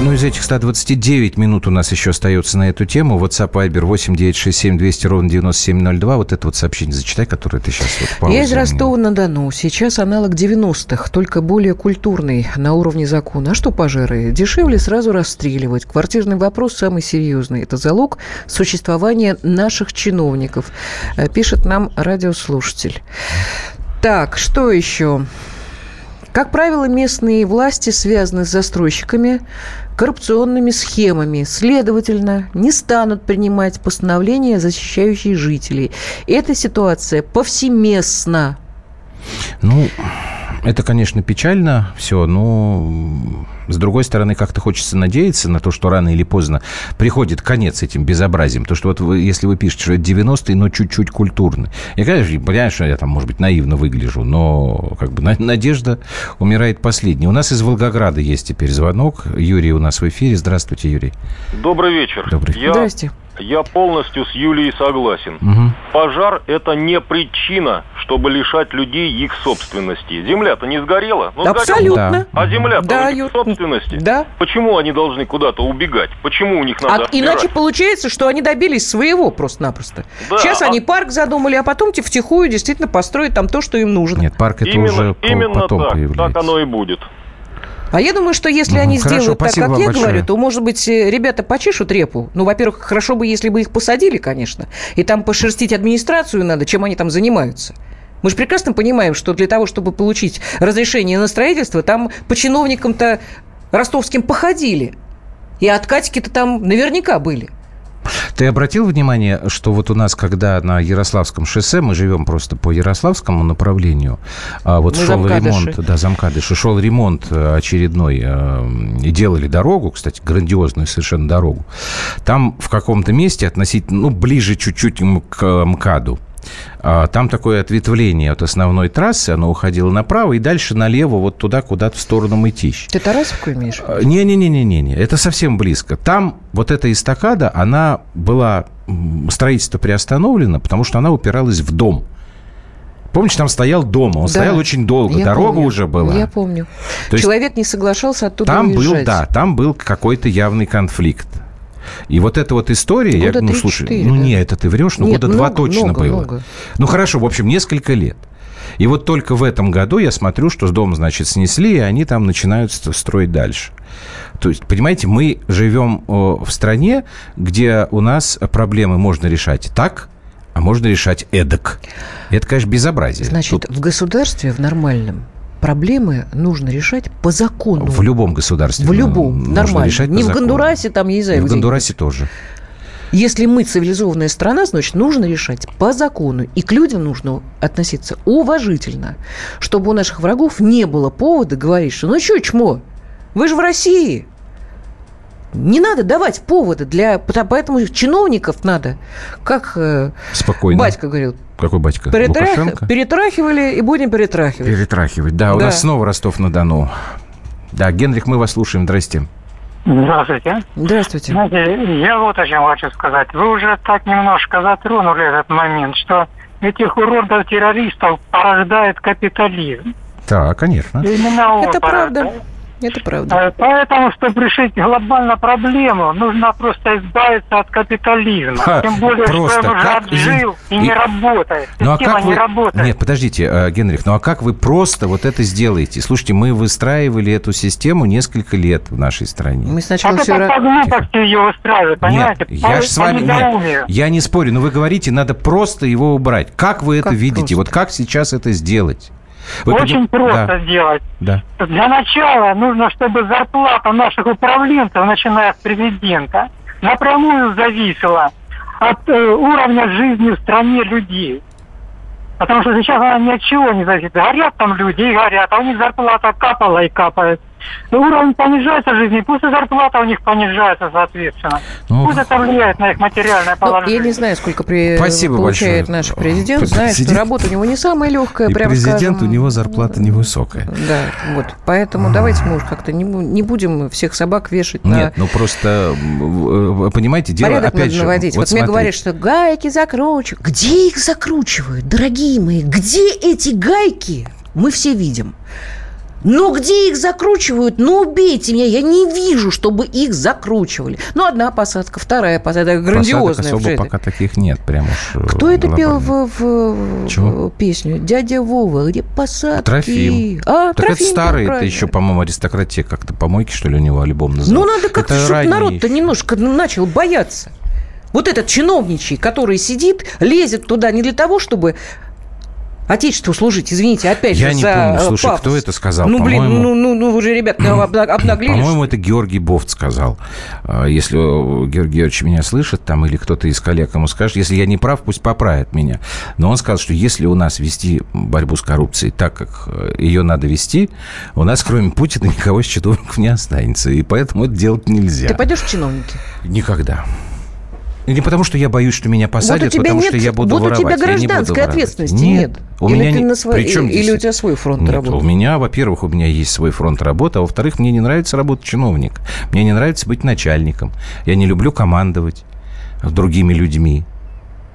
Ну, из этих 129 минут у нас еще остается на эту тему. WhatsApp Viber 8 967 200 ровно 9702. Вот это вот сообщение зачитай, которое ты сейчас вот Я из Ростова-на-Дону. Сейчас аналог 90-х, только более культурный на уровне закона. А что пожары? Дешевле сразу расстреливать. Квартирный вопрос самый серьезный. Это залог существования наших чиновников. Э, Пишет нам радиослушатель. Так, что еще? Как правило, местные власти связаны с застройщиками, коррупционными схемами, следовательно, не станут принимать постановления, защищающие жителей. Эта ситуация повсеместна. Ну, это, конечно, печально все, но с другой стороны, как-то хочется надеяться на то, что рано или поздно приходит конец этим безобразием. То, что вот вы, если вы пишете, что это 90-е, но чуть-чуть культурно. Я, конечно, понимаю, что я там, может быть, наивно выгляжу, но как бы надежда умирает последней. У нас из Волгограда есть теперь звонок. Юрий у нас в эфире. Здравствуйте, Юрий. Добрый вечер. Добрый. Я... Здрасте. Я полностью с Юлией согласен. Угу. Пожар – это не причина, чтобы лишать людей их собственности. Земля-то не сгорела. Ну, Абсолютно. Сгорела. А земля-то Да, Юр. собственности. Да. Почему они должны куда-то убегать? Почему у них надо А отбирать? иначе получается, что они добились своего просто-напросто. Да, Сейчас а- они парк задумали, а потом те втихую действительно построят там то, что им нужно. Нет, парк это именно уже именно потом так, появляется. так оно и будет. А я думаю, что если Мгм. они Хорошо, сделают так, как я большое. говорю, то, может быть, э, ребята почешут репу. Ну, во-первых, хорошо бы, если бы их посадили, конечно. И там пошерстить администрацию надо, чем они там занимаются. Мы же прекрасно понимаем, что для того, чтобы получить разрешение на строительство, там по чиновникам-то ростовским походили. И откатики-то там наверняка были. Ты обратил внимание, что вот у нас, когда на Ярославском шоссе, мы живем просто по Ярославскому направлению, а вот Мы шел замкадыши. ремонт, да, замкадыши, шел ремонт э, очередной, э, и делали дорогу, кстати, грандиозную совершенно дорогу. Там в каком-то месте относительно, ну, ближе чуть-чуть к МКАДу, там такое ответвление от основной трассы, оно уходило направо и дальше налево, вот туда, куда-то в сторону Мытищ. Ты Тарасовку имеешь? Не-не-не-не-не, это совсем близко. Там вот эта эстакада, она была, строительство приостановлено, потому что она упиралась в дом. Помнишь, там стоял дом, он Да. стоял очень долго, Я дорога помню. уже была. Я помню. То Человек не соглашался оттуда Там был, уезжать. да, там был какой-то явный конфликт. И вот эта вот история, я, Года ну, 3-4, слушай, ну да? не, это ты врешь, ну Нет, года два много, точно много, было. много. Ну хорошо, в общем, несколько лет. И вот только в этом году я смотрю, что дом, значит, снесли, и они там начинают ст- строить дальше. То есть, понимаете, мы живем э, в стране, где у нас проблемы можно решать так, а можно решать эдак. Это, конечно, безобразие. Значит, Тут в государстве, в нормальном, проблемы нужно решать по закону. в любом государстве В любом, нормально. решать Не в закону. Гондурасе, там, я не знаю, в где. Гондурасе тоже. Если мы цивилизованная страна, значит, нужно решать по закону. И к людям нужно относиться уважительно, чтобы у наших врагов не было повода говорить, что ну что, чмо, вы же в России. Не надо давать поводы для... Поэтому чиновников надо, как э, Спокойно. батька говорил, какой батька? Перетрах... Перетрахивали и будем перетрахивать. Перетрахивать, да. У нас снова Ростов-на-Дону. Да, Генрих, мы вас слушаем. Здрасте. Здравствуйте. Здравствуйте. Знаете, я вот о чем хочу сказать. Вы уже так немножко затронули этот момент, что этих уродов-террористов порождает капитализм. Да, конечно. Именно он Это правда. Это правда. Поэтому, чтобы решить глобально проблему, нужно просто избавиться от капитализма. Ха, Тем более, просто что он уже как? отжил и, И- не работает. Ну а Система как не вы... работает. Нет, подождите, э, Генрих, ну а как вы просто вот это сделаете? Слушайте, мы выстраивали эту систему несколько лет в нашей стране. Мы А сначала это все... по глупости ее устраивает, понимаете? Нет, я По- же с по вами... Нет, я не спорю, но вы говорите, надо просто его убрать. Как вы это Как видите? просто? Вот как сейчас это сделать? Вы Очень поним- просто Да, сделать. да. Для начала нужно, чтобы зарплата наших управленцев, начиная с президента, напрямую зависела от э, уровня жизни в стране людей. Потому что сейчас она ни от чего не зависит. Горят там люди и горят, а у них зарплата капала и капает. И уровень понижается жизни, пусть и зарплата у них понижается, соответственно. Ну, пусть это влияет на их материальное Ну, положение. я не знаю, сколько при... Спасибо получает большое. наш президент. Президент- Знает, что работа у него не самая легкая, И прямо президент скажем. у него зарплата невысокая. Да, вот. Поэтому давайте мы уж как-то не, не будем всех собак вешать на... Нет, ну просто, э, понимаете, дело Порядок опять же... наводить. Вот, мне смотрите. говорят, что гайки закручивают. Где их закручивают, дорогие мои? Где эти гайки? Мы все видим. Но где их закручивают? Ну, убейте меня, я не вижу, чтобы их закручивали. Ну, одна посадка, вторая посадка, Посадок грандиозная. особо уже это. пока таких нет, прям уж э, Кто это пел в, в- Чего? песню? Дядя Вова, где посадки? Трофим. А, так Трофим, это старый, это еще, по-моему, аристократия как-то помойки, что ли, у него альбом Ну, назывался. надо как-то, чтобы ранний народ-то немножко начал бояться. Вот этот чиновничий, который сидит, лезет туда не для того, чтобы Отечеству служить, извините, опять Я же, не за помню, э, слушай, пафос. кто это сказал? Ну, блин, ну, ну, ну, вы же, ребят, обна- обнаглели. По-моему, это Георгий Бофт сказал. А, Если Георгий Георгиевич меня слышит, там, или кто-то из коллег ему скажет, если я не прав, пусть поправит меня. Но он сказал, что если у нас вести борьбу с коррупцией так, как э, ее надо вести, у нас, кроме Путина, никого из чиновников не останется. И поэтому это делать нельзя. Ты пойдешь в чиновники? Никогда. Не потому, что я боюсь, что меня посадят, вот у тебя потому нет, что я буду вот воровать. у тебя не гражданской ответственности нет. нет. У или меня ты не- на свой- Причем или здесь- у тебя свой фронт Нет, работы? у меня, во-первых, у меня есть свой фронт работы, а во-вторых, мне не нравится работать чиновник. Мне не нравится быть начальником. Я не люблю командовать другими людьми.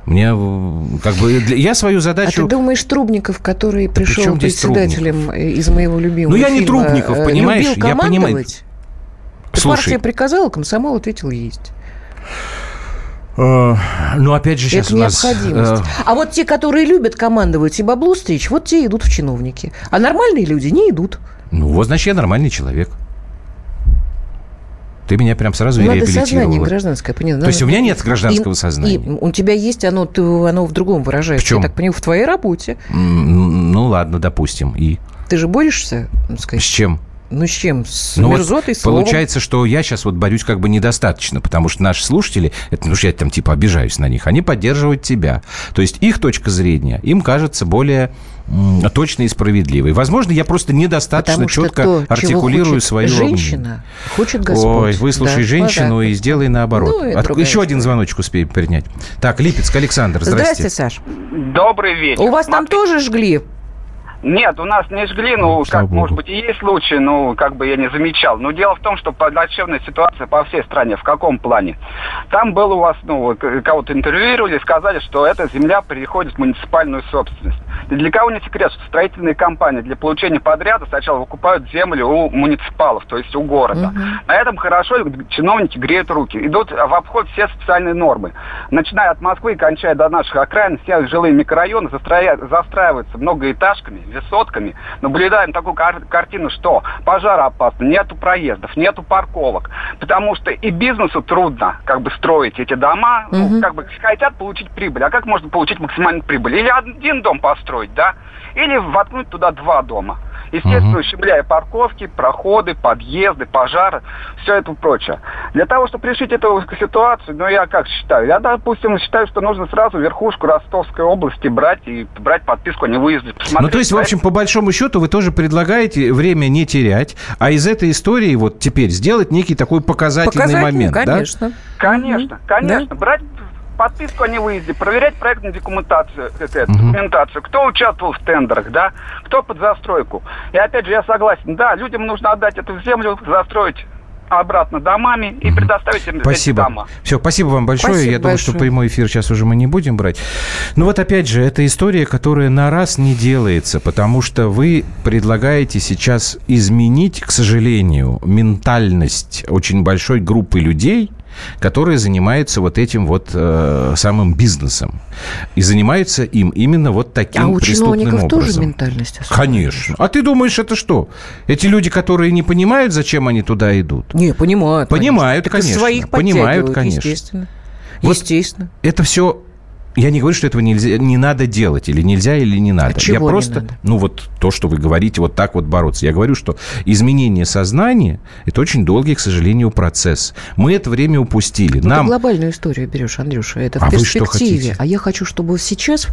Мне как бы я свою А задачу. ты думаешь, Трубников, который при пришел председателем из моего любимого Ну, я не фильма, Трубников, э, понимаешь? любил Я понимаю. Слушай. партия приказала, комсомол ответил есть. Э, ну опять же сейчас Это у нас. необходимость. э, А вот те, которые любят командовать и бабло стричь, вот те идут в чиновники. А нормальные люди не идут. ну вот значит я нормальный человек. Ты меня прям сразу и Надо сознание реабилитировала. гражданское. понятно. То есть у меня нет гражданского И- сознания? и у тебя есть, оно, ты- оно в другом выражается. В чем? Я так понимаю, в твоей работе. Ну ладно, допустим. И Ты же борешься, ну, с сказать, чем? Ну с чем? С Ну вот мерзотой, словом? получается, что я сейчас вот борюсь как бы недостаточно, потому что наши слушатели, это ну, что я там типа обижаюсь на них, они поддерживают тебя. То есть их точка зрения им кажется более м, точной и справедливой. Возможно, я просто недостаточно четко то, чего артикулирую хочет свою женщина, хочет Господь. Ой, выслушай Да, женщину вот так и сделай наоборот. Ну, От- Еще один звоночек успеем принять. Так, Липецк, Александр, здрасте. Здрасте, Саш. Добрый вечер. У вас там тоже жгли? Нет, у нас не жгли, ну, как, может быть, и есть случаи, ну, как бы я не замечал. Но дело в том, что плачевная ситуация по всей стране. В каком плане? Там было у вас, ну, к- кого-то интервьюировали, сказали, что эта земля переходит в муниципальную собственность. И для кого не секрет, что строительные компании для получения подряда сначала выкупают землю у муниципалов, то есть у города. На этом хорошо чиновники греют руки. Идут в обход все специальные нормы. Начиная от Москвы и кончая до наших окраин, все жилые микрорайоны застраиваются многоэтажками, высотками. Наблюдаем такую кар- картину, что пожар опасно, нету проездов, нету парковок. Потому что и бизнесу трудно как бы строить эти дома, ну, как бы хотят получить прибыль. А как можно получить максимальную прибыль? Или один дом построить, да? Или воткнуть туда два дома. Естественно, угу. ущемляя парковки, проходы, подъезды, пожары, все это прочее. Для того, чтобы решить эту ситуацию, ну, я как считаю, я, допустим, считаю, что нужно сразу верхушку Ростовской области брать и брать подписку о невыезде. Ну, то есть, в общем, по большому счету, вы тоже предлагаете время не терять, а из этой истории вот теперь сделать некий такой показательный, показательный момент, конечно. да? Конечно, конечно. Да? Брать подписку о невыезде, проверять проектную документацию, это, угу. документацию, кто участвовал в тендерах, да, кто под застройку. И опять же, я согласен, да, людям нужно отдать эту землю, застроить обратно домами и предоставить им спасибо. эти дома. Все, спасибо вам большое. Спасибо Я думаю, что прямой эфир сейчас уже мы не будем брать. Ну вот опять же, это история, которая на раз не делается, потому что вы предлагаете сейчас изменить, к сожалению, ментальность очень большой группы людей – которые занимаются вот этим вот э, самым бизнесом. И занимаются им именно вот таким а у преступным образом. тоже ментальность Конечно. А ты думаешь, это что? Эти люди, которые не понимают, зачем они туда идут? Не, понимают. Понимают, конечно. конечно. Своих понимают, конечно. Естественно. Вот Естественно. Это все я не говорю, что этого нельзя, не надо делать, или нельзя, или не надо. А чего я просто, не надо? ну вот то, что вы говорите, вот так вот бороться. Я говорю, что изменение сознания – это очень долгий, к сожалению, процесс. Мы это время упустили. Ну, Нам... Ты глобальную историю берешь, Андрюша, это в а перспективе. А я хочу, чтобы сейчас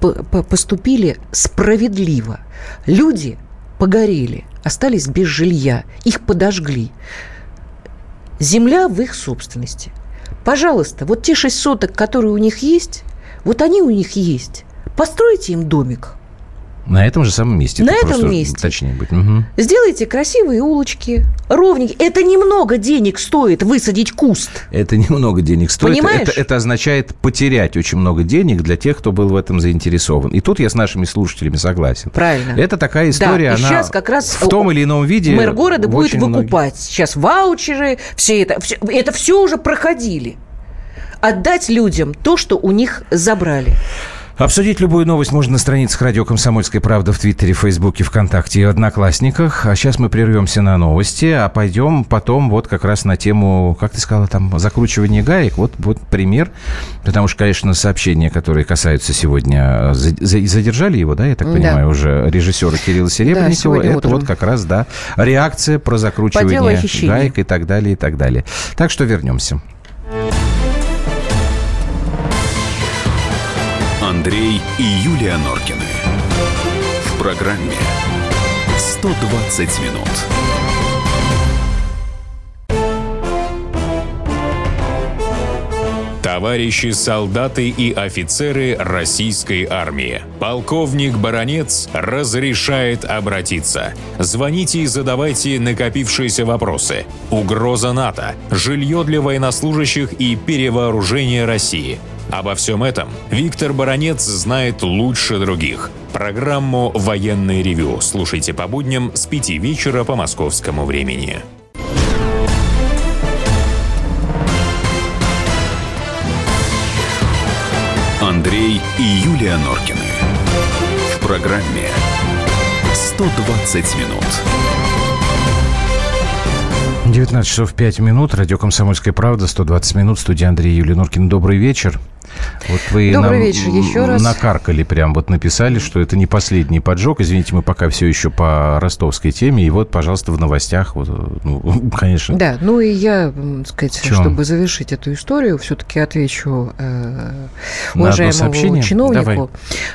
поступили справедливо. Люди погорели, остались без жилья, их подожгли. Земля в их собственности. Пожалуйста, вот те шесть соток, которые у них есть, вот они у них есть. Постройте им домик. На этом же самом месте. На этом месте. Точнее быть. Угу. Сделайте красивые улочки, ровненькие. Это немного денег стоит высадить куст. Это немного денег стоит. Понимаешь? Это, это означает потерять очень много денег для тех, кто был в этом заинтересован. И тут я с нашими слушателями согласен. Правильно. Это такая история, да, и она сейчас как раз в том или ином виде... Мэр города будет выкупать. Многих... Сейчас ваучеры, все это, все, это все уже проходили отдать людям то, что у них забрали. Обсудить любую новость можно на страницах радио «Комсомольская правда» в Твиттере, Фейсбуке, ВКонтакте и Одноклассниках. А сейчас мы прервемся на новости, а пойдем потом вот как раз на тему, как ты сказала, там, закручивания гаек. Вот, вот пример, потому что, конечно, сообщения, которые касаются сегодня, задержали его, да, я так понимаю, да. уже режиссера Кирилла Серебренникова. Да, это утром. вот как раз, да, реакция про закручивание гаек и так далее, и так далее. Так что вернемся. Андрей и Юлия Норкины. В программе 120 минут. Товарищи солдаты и офицеры российской армии. Полковник Баронец разрешает обратиться. Звоните и задавайте накопившиеся вопросы. Угроза НАТО, жилье для военнослужащих и перевооружение России – Обо всем этом Виктор Баранец знает лучше других. Программу «Военный ревю» слушайте по будням с 5 вечера по московскому времени. Андрей и Юлия Норкины. В программе «120 минут». 19 часов 5 минут. Радио «Комсомольская правда». 120 минут. Студия Андрей Юлия Нуркин. Добрый вечер. Вот вы Добрый нам вечер еще раз. накаркали прям, вот написали, что это не последний поджог. Извините, мы пока все еще по ростовской теме. И вот, пожалуйста, в новостях, вот, ну, конечно. Да, ну и я, сказать, Чем? чтобы завершить эту историю, все-таки отвечу э, уважаемому чиновнику. Давай.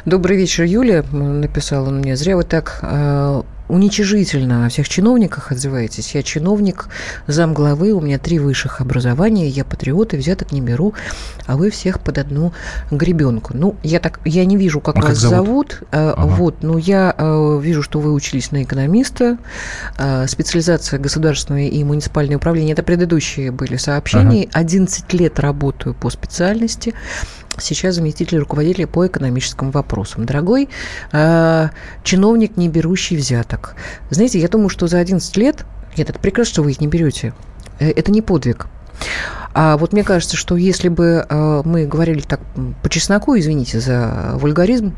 Добрый вечер, Юля, написала он мне. Зря вы так э, уничижительно о всех чиновниках отзываетесь. Я чиновник, замглавы, у меня три высших образования, я патриот и взяток не беру, а вы всех под одну гребенку. Ну, я так, я не вижу, как а вас как зовут. зовут а, ага. Вот, но я а, вижу, что вы учились на экономиста, а, специализация государственное и муниципальное управление. Это предыдущие были сообщения. Ага. 11 лет работаю по специальности сейчас заместитель руководителя по экономическим вопросам. Дорогой э, чиновник, не берущий взяток. Знаете, я думаю, что за 11 лет, нет, это прекрасно, что вы их не берете. Э, это не подвиг. А вот мне кажется, что если бы э, мы говорили так по чесноку, извините за вульгаризм,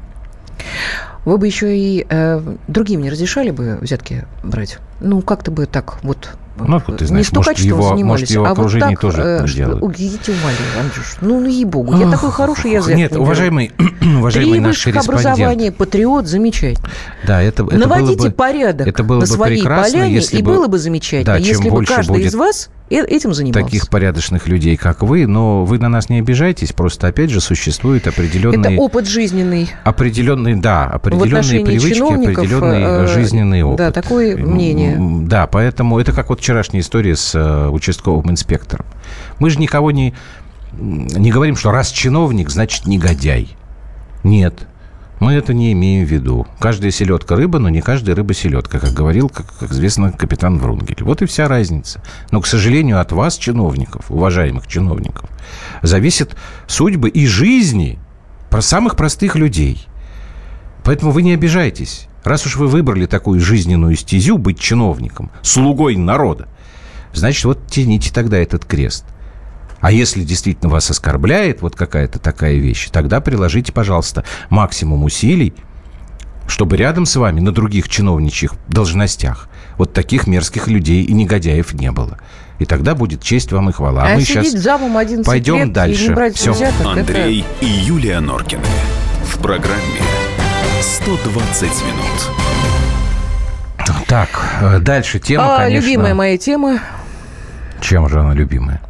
вы бы еще и э, другим не разрешали бы взятки брать? Ну, как-то бы так вот Ну, вот ты знаешь, не может, его, может, его а вот так, тоже э, делают. Идите умоляю, Андрюш. Ну, ну ей-богу, я такой хороший язык. Нет, уважаемый, уважаемый Три наш образование, патриот, замечательно. Да, это, это Наводите было бы, порядок это было на своей прекрасно, поляне, если и бы, было бы замечательно, да, если бы каждый из вас этим занимался. Таких порядочных людей, как вы, но вы на нас не обижайтесь, просто, опять же, существует определенный... Это опыт жизненный. Определенный, да, определенные привычки, определенный э, жизненный опыт. Да, такое мнение. Да, поэтому это как вот вчерашняя история с э, участковым инспектором. Мы же никого не, не говорим, что раз чиновник, значит негодяй. Нет. Мы это не имеем в виду. Каждая селедка рыба, но не каждая рыба селедка, как говорил, как, как известно, капитан Врунгель. Вот и вся разница. Но, к сожалению, от вас, чиновников, уважаемых чиновников, зависят судьбы и жизни самых простых людей. Поэтому вы не обижайтесь. Раз уж вы выбрали такую жизненную стезю быть чиновником, слугой народа, значит, вот тяните тогда этот крест. А если действительно вас оскорбляет вот какая-то такая вещь, тогда приложите, пожалуйста, максимум усилий, чтобы рядом с вами на других чиновничьих должностях вот таких мерзких людей и негодяев не было. И тогда будет честь вам и хвала. А, а мы сейчас замом пойдем лет дальше. И не брать Все. Взяток, Андрей это... и Юлия Норкины. В программе 120 минут. Так, э, дальше тема, а, конечно... Любимая моя тема. Чем же она любимая?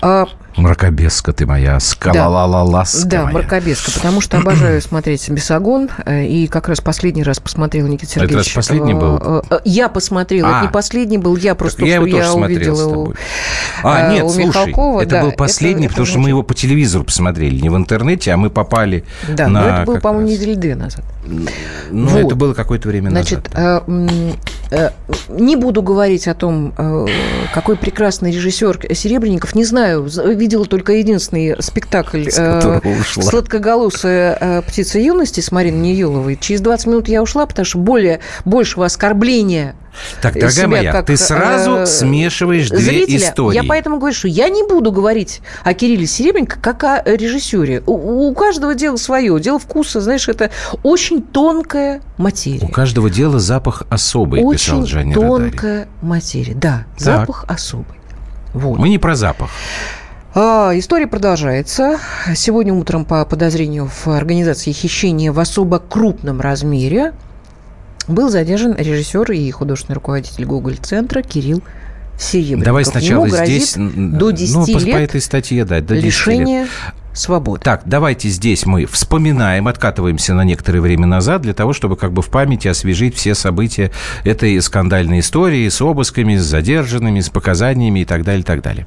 А, Мракобеска ты моя, скалалалаласка Да, моя. мракобеска, потому что обожаю смотреть «Бесогон», э, и как раз последний раз посмотрел Никита Сергеевич. Это раз последний был? Э, э, я посмотрел, а, это не последний был, я просто, я что я увидела у, а, нет, у слушай, Михалкова. это да, был последний, это, потому это что мы его по телевизору посмотрели, не в интернете, а мы попали да, на... Да, это было, по-моему, недели две назад. Ну, вот. это было какое-то время Значит, назад. Э, не буду говорить о том, какой прекрасный режиссер Серебренников. Не знаю, видела только единственный спектакль э, «Сладкоголосая птица юности» с Мариной Нееловой. Через 20 минут я ушла, потому что более, большего оскорбления так, дорогая моя, как, ты сразу э, смешиваешь зрителя. две истории. Я поэтому говорю, что я не буду говорить о Кирилле Серебренко как о режиссере. У, у каждого дело свое. Дело вкуса, знаешь, это очень тонкая материя. У каждого дела запах особый, очень писал Джанни тонкая Радари. материя, да, так. запах особый. Вот. Мы не про запах. А, история продолжается. Сегодня утром по подозрению в организации хищения в особо крупном размере был задержан режиссер и художественный руководитель Гоголь-центра Кирилл Серебренников. Давай сначала Ему здесь... До 10 ну, лет по этой статье, да, до 10 лишения лет. свободы. Так, давайте здесь мы вспоминаем, откатываемся на некоторое время назад для того, чтобы как бы в памяти освежить все события этой скандальной истории с обысками, с задержанными, с показаниями и так далее, и так далее.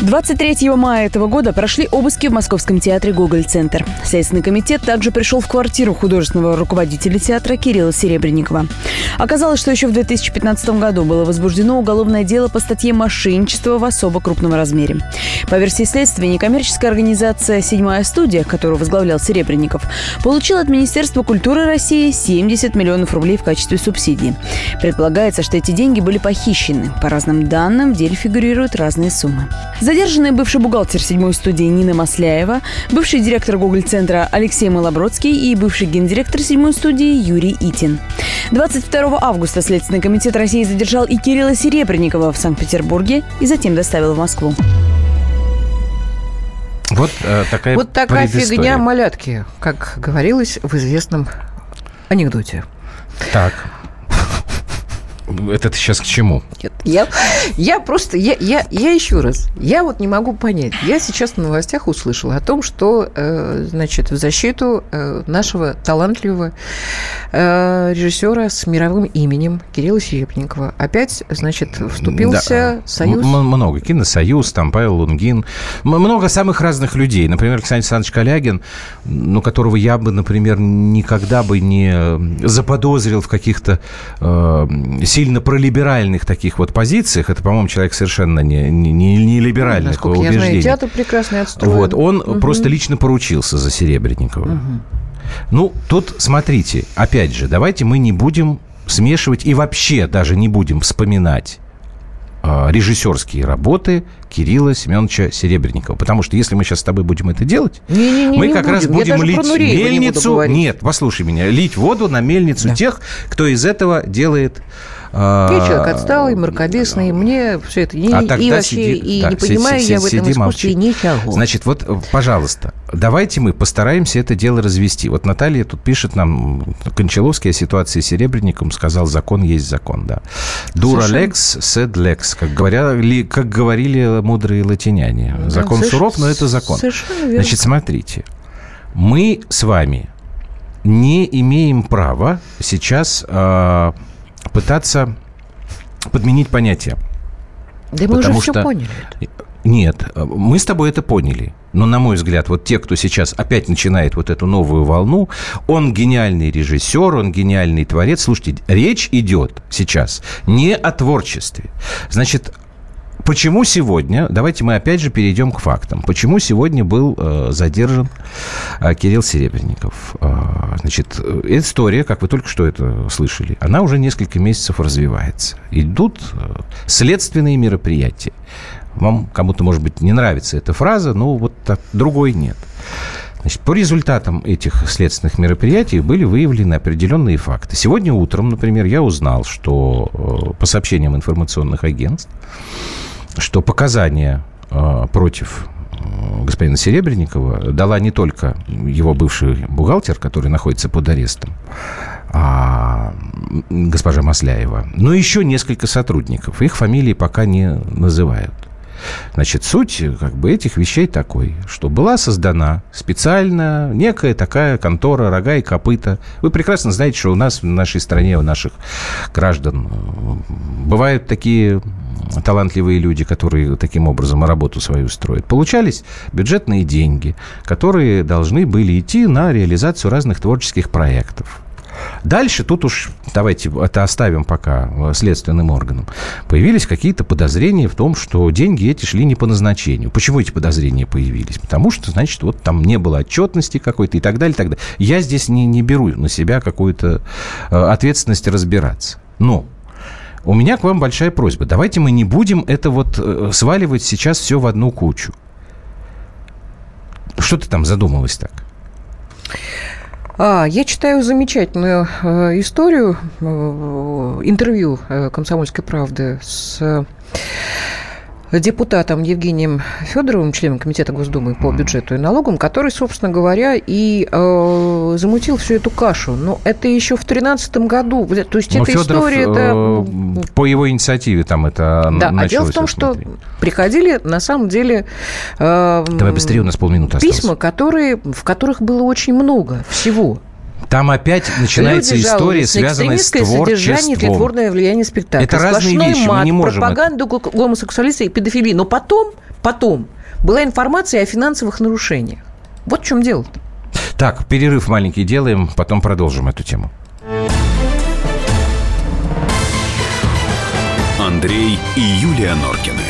23 мая этого года прошли обыски в Московском театре «Гоголь-центр». Следственный комитет также пришел в квартиру художественного руководителя театра Кирилла Серебренникова. Оказалось, что еще в 2015 году было возбуждено уголовное дело по статье «Мошенничество в особо крупном размере». По версии следствия, некоммерческая организация «Седьмая студия», которую возглавлял Серебренников, получила от Министерства культуры России 70 миллионов рублей в качестве субсидии. Предполагается, что эти деньги были похищены. По разным данным, в деле фигурируют разные суммы. Задержанные бывший бухгалтер седьмой студии Нина Масляева, бывший директор Гоголь-центра Алексей Малобродский и бывший гендиректор седьмой студии Юрий Итин. 22 августа Следственный комитет России задержал и Кирилла Серебренникова в Санкт-Петербурге и затем доставил в Москву. Вот э, такая Вот такая фигня малятки, как говорилось в известном анекдоте. Так. Это ты сейчас к чему? Нет, я, я просто, я, я, я еще раз, я вот не могу понять. Я сейчас в новостях услышала о том, что, э, значит, в защиту э, нашего талантливого э, режиссера с мировым именем Кирилла Серебренникова опять, значит, вступился да. союз. М- много. Киносоюз, там Павел Лунгин. Много самых разных людей. Например, Александр Александрович Калягин, ну, которого я бы, например, никогда бы не заподозрил в каких-то э, сильно пролиберальных таких вот позициях, это, по-моему, человек совершенно не, не, не либеральных ну, убеждений. Я знаю, театр прекрасный отстроен. Вот, он угу. просто лично поручился за Серебренникова. Угу. Ну, тут, смотрите, опять же, давайте мы не будем смешивать и вообще даже не будем вспоминать э, режиссерские работы Кирилла Семеновича Серебренникова. Потому что если мы сейчас с тобой будем это делать, не, не, не, мы не как будем. раз будем лить мельницу. Не Нет, послушай меня, лить воду на мельницу да. тех, кто из этого делает я человек отсталый, мракобесный, мне все это не, а и вообще сиди, и да, не понимаю си, я в этом искусстве ничего. Значит, вот, пожалуйста, давайте мы постараемся это дело развести. Вот Наталья тут пишет нам, Кончаловский о ситуации с Серебренником сказал, закон есть закон, да. Дура лекс, сед лекс, как, говорили, как говорили мудрые латиняне. Закон да, суров, но это закон. Совершенно верно. Значит, смотрите, мы с вами не имеем права сейчас э, пытаться подменить понятие. Да мы уже все что... поняли. Нет, мы с тобой это поняли. Но, на мой взгляд, вот те, кто сейчас опять начинает вот эту новую волну, он гениальный режиссер, он гениальный творец. Слушайте, речь идет сейчас не о творчестве. Значит, Почему сегодня, давайте мы опять же перейдем к фактам, почему сегодня был э, задержан э, Кирилл Серебренников? Э, значит, история, как вы только что это слышали, она уже несколько месяцев развивается. Идут э, следственные мероприятия. Вам кому-то, может быть, не нравится эта фраза, но вот так, другой нет. Значит, по результатам этих следственных мероприятий были выявлены определенные факты. Сегодня утром, например, я узнал, что э, по сообщениям информационных агентств, что показания э, против э, господина Серебренникова дала не только его бывший бухгалтер, который находится под арестом, а госпожа Масляева, но еще несколько сотрудников. Их фамилии пока не называют. Значит, суть как бы этих вещей такой, что была создана специально некая такая контора «Рога и копыта». Вы прекрасно знаете, что у нас в нашей стране, у наших граждан э, бывают такие талантливые люди, которые таким образом работу свою строят, получались бюджетные деньги, которые должны были идти на реализацию разных творческих проектов. Дальше тут уж давайте это оставим пока э, следственным органам. Появились какие-то подозрения в том, что деньги эти шли не по назначению. Почему эти подозрения появились? Потому что, значит, вот там не было отчетности какой-то и так далее, и так далее. Я здесь не, не беру на себя какую-то э, ответственность разбираться. Но у меня к вам большая просьба. Давайте мы не будем это вот э, сваливать сейчас все в одну кучу. Что ты там задумалась так? А, я читаю замечательную э, историю, э, интервью э, «Комсомольской правды» с депутатом Евгением Федоровым, членом Комитета Госдумы по бюджету и налогам, который, собственно говоря, и э, замутил всю эту кашу. Но это еще в 2013 году. То есть Но эта Федоров, история... Это... По его инициативе там это Да, а дело в том, что приходили, на самом деле... Э, Давай быстрее, у нас полминуты осталось. Письма, которые, в которых было очень много всего. Там опять начинается Люди история, связанная с творчеством. содержание, тлетворное влияние спектакля. Это разные вещи, мат, мы не можем... пропаганду это... гомосексуализма и педофилии. Но потом, потом была информация о финансовых нарушениях. Вот в чем дело -то. Так, перерыв маленький делаем, потом продолжим эту тему. Андрей и Юлия Норкины.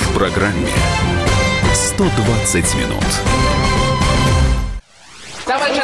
В программе «120 минут». Товарищ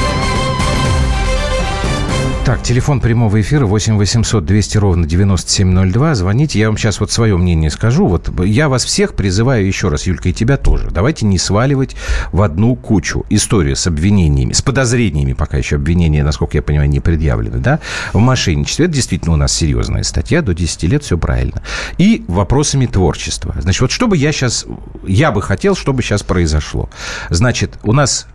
Так, телефон прямого эфира 8 800 200 ровно 9702. Звоните, я вам сейчас вот свое мнение скажу. Вот я вас всех призываю еще раз, Юлька, и тебя тоже. Давайте не сваливать в одну кучу. История с обвинениями, с подозрениями, пока еще обвинения, насколько я понимаю, не предъявлены, да, в мошенничестве. Это действительно у нас серьезная статья, до 10 лет все правильно. И вопросами творчества. Значит, вот что бы я сейчас, я бы хотел, чтобы сейчас произошло. Значит, у нас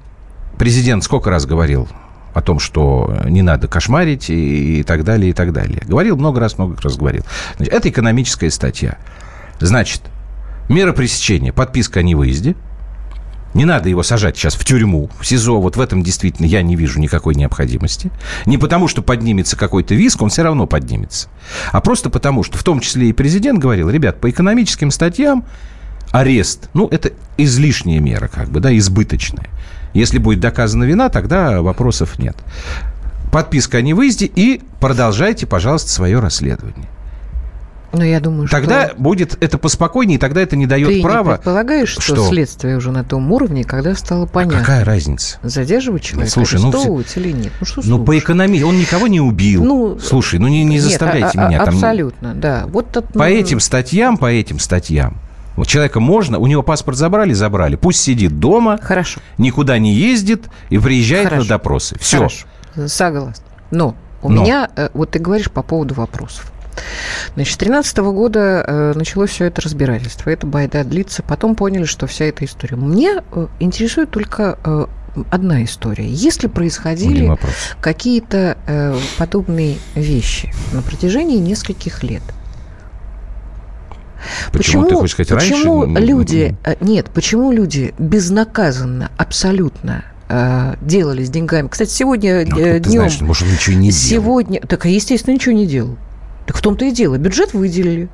президент сколько раз говорил о том, что не надо кошмарить и, и так далее, и так далее. Говорил много раз, много раз говорил. Значит, это экономическая статья. Значит, мера пресечения, подписка о невыезде, Не надо его сажать сейчас в тюрьму, в СИЗО. Вот в этом действительно я не вижу никакой необходимости. Не потому, что поднимется какой-то виск, он все равно поднимется. А просто потому, что в том числе и президент говорил, ребят, по экономическим статьям арест, ну, это излишняя мера, как бы, да, избыточная. Если будет доказана вина, тогда вопросов нет. Подписка о невыезде и продолжайте, пожалуйста, свое расследование. Но я думаю, тогда что... будет это поспокойнее, тогда это не дает Ты права. Ты предполагаешь, что, что следствие уже на том уровне, когда стало понятно. А какая разница? Задерживать человека, Слушай, ну, или нет? Ну, что ну по экономии, он никого не убил. Ну, Слушай, ну не, не заставляйте нет, меня а, там... Абсолютно, да. Вот тут, по этим статьям, по этим статьям, человека можно, у него паспорт забрали, забрали. Пусть сидит дома, Хорошо. никуда не ездит и приезжает Хорошо. на допросы. Все. Хорошо. Согласна. Но у Но. меня, э, вот ты говоришь по поводу вопросов. Значит, с 2013 года э, началось все это разбирательство. Это байда длится. Потом поняли, что вся эта история. Мне э, интересует только одна история. Если происходили какие-то подобные вещи на протяжении нескольких лет, Почему, почему ты хочешь сказать почему раньше? люди э, нет, почему люди безнаказанно абсолютно э, делали с деньгами? Кстати, сегодня ну, днем. Ты знаешь, может, он ничего не делал. Сегодня, так естественно ничего не делал. Так в том-то и дело. Бюджет выделили.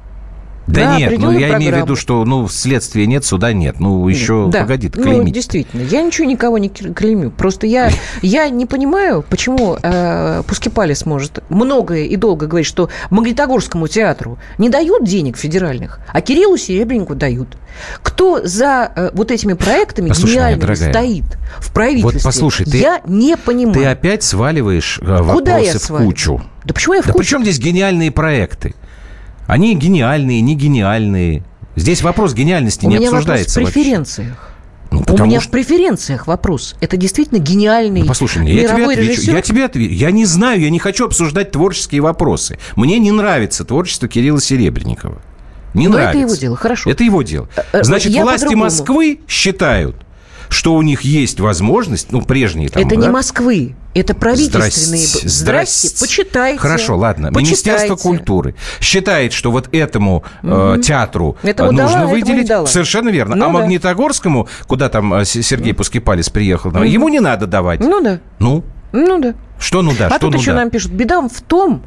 Да, да нет, ну я программы. имею в виду, что ну следствия нет, суда нет. Ну еще да. погоди, клеймить. Ну, действительно, я ничего никого не клеймю. Просто я, я не понимаю, почему э, Пускипалис может многое и долго говорить, что Магнитогорскому театру не дают денег федеральных, а Кириллу Серебреннику дают. Кто за э, вот этими проектами послушай, гениальными стоит в правительстве? Вот послушай, ты, я не понимаю. Ты опять сваливаешь э, вопросы Куда я в кучу. Да почему я в да кучу? при чем здесь гениальные проекты? Они гениальные, не гениальные. Здесь вопрос гениальности У не обсуждается. У меня вопрос в преференциях. Ну, У меня что... в преференциях вопрос. Это действительно гениальный ну, послушай я тебе отвечу. Режиссер? Я тебе отвечу. Я не знаю, я не хочу обсуждать творческие вопросы. Мне не нравится творчество Кирилла Серебренникова. Не Но нравится. это его дело, хорошо. Это его дело. Э, э, Значит, я власти Москвы считают, что у них есть возможность, ну, прежние там... Это да? не Москвы, это правительственные... Здрасте, здрасте. почитайте. Хорошо, ладно. Почитайте. Министерство культуры считает, что вот этому угу. э, театру этому нужно дала, выделить... Этому Совершенно верно. Ну, а да. Магнитогорскому, куда там э, Сергей Пускипалис приехал, угу. ему не надо давать. Ну да. Ну? Ну да. Что ну да, а что тут ну еще да? нам пишут, беда в том,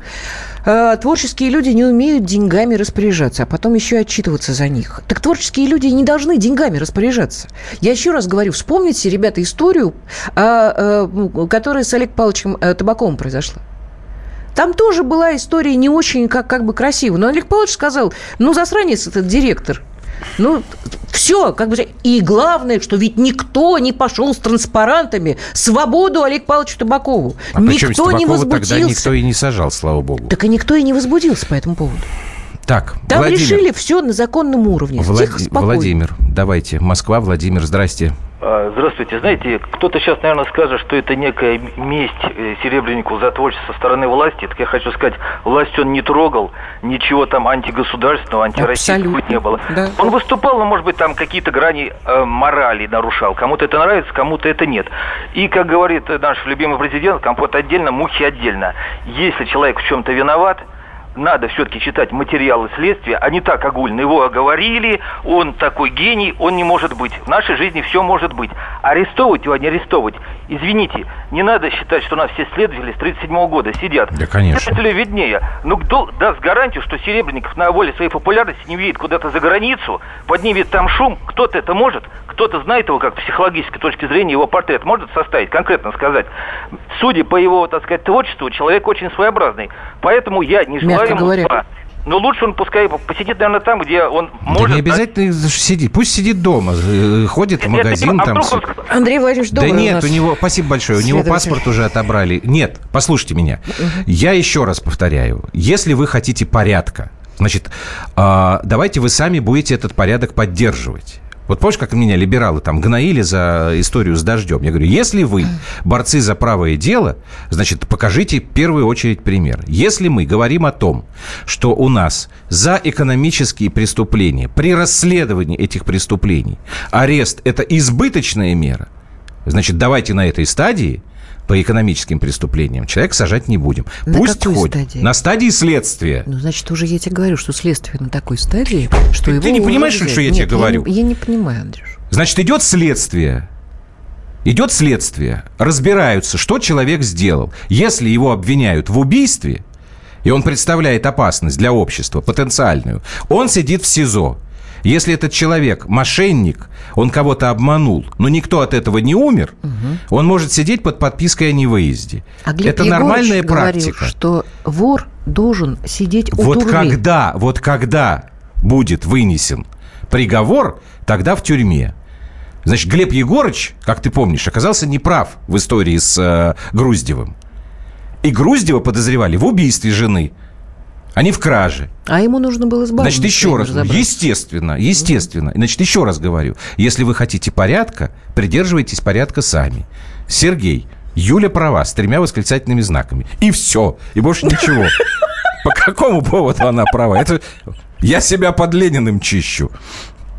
э, творческие люди не умеют деньгами распоряжаться, а потом еще и отчитываться за них. Так творческие люди не должны деньгами распоряжаться. Я еще раз говорю, вспомните, ребята, историю, э, э, которая с Олег Павловичем э, Табаковым произошла. Там тоже была история не очень как, как бы красивая. Но Олег Павлович сказал, ну, засранец этот директор – ну, все, как бы, и главное, что ведь никто не пошел с транспарантами «Свободу Олег Павловичу Табакову». А никто не возбудился. тогда никто и не сажал, слава богу. Так и никто и не возбудился по этому поводу. Так, Там Владимир. решили все на законном уровне. Влад... Тихо, спокойно. Владимир, давайте. Москва, Владимир, здрасте. А, здравствуйте. Знаете, кто-то сейчас, наверное, скажет, что это некая месть э, Серебреннику за творчество со стороны власти. Так я хочу сказать, власть он не трогал, ничего там антигосударственного, антироссийского не было. Да. Он выступал, но, может быть, там какие-то грани э, морали нарушал. Кому-то это нравится, кому-то это нет. И, как говорит наш любимый президент, компот отдельно, мухи отдельно. Если человек в чем-то виноват – надо все-таки читать материалы следствия, а не так огульно. Его оговорили, он такой гений, он не может быть. В нашей жизни все может быть. Арестовывать его, а не арестовывать. Извините, не надо считать, что у нас все следователи с 37 года сидят. Да, конечно. Следователю виднее. Ну, кто даст гарантию, что Серебренников на воле своей популярности не уедет куда-то за границу, поднимет там шум? Кто-то это может, кто-то знает его как психологической точки зрения, его портрет может составить, конкретно сказать. Судя по его, так сказать, творчеству, человек очень своеобразный. Поэтому я не желаю ему говоря. Но лучше он пускай посидит, наверное, там, где он может... Да не обязательно сидеть. Пусть сидит дома, э, ходит в магазин. Нет, там... он... Андрей Владимирович, Да нет, у, у него... Спасибо большое. У него паспорт уже отобрали. Нет, послушайте меня. Я еще раз повторяю. Если вы хотите порядка, значит, э, давайте вы сами будете этот порядок поддерживать. Вот помнишь, как меня либералы там гноили за историю с дождем? Я говорю, если вы борцы за правое дело, значит, покажите в первую очередь пример. Если мы говорим о том, что у нас за экономические преступления, при расследовании этих преступлений арест – это избыточная мера, значит, давайте на этой стадии – по экономическим преступлениям, человек сажать не будем. На Пусть ходит. Стадии? На стадии следствия. Ну, значит, уже я тебе говорю, что следствие на такой стадии, что ты, его Ты не понимаешь, что я тебе говорю? Я не, я не понимаю, Андрюш. Значит, идет следствие. Идет следствие. Разбираются, что человек сделал. Если его обвиняют в убийстве, и он представляет опасность для общества, потенциальную, он сидит в СИЗО. Если этот человек мошенник, он кого-то обманул, но никто от этого не умер, угу. он может сидеть под подпиской о невыезде. А Глеб Это Егорович нормальная практика. Говорил, что вор должен сидеть у вот турмы. когда, вот когда будет вынесен приговор, тогда в тюрьме. Значит, Глеб Егорыч, как ты помнишь, оказался неправ в истории с э, Груздевым. И Груздева подозревали в убийстве жены – не в краже. А ему нужно было избавиться. Значит, еще раз, естественно, естественно. Значит, еще раз говорю, если вы хотите порядка, придерживайтесь порядка сами. Сергей, Юля права, с тремя восклицательными знаками. И все, и больше ничего. По какому поводу она права? Это я себя под Лениным чищу.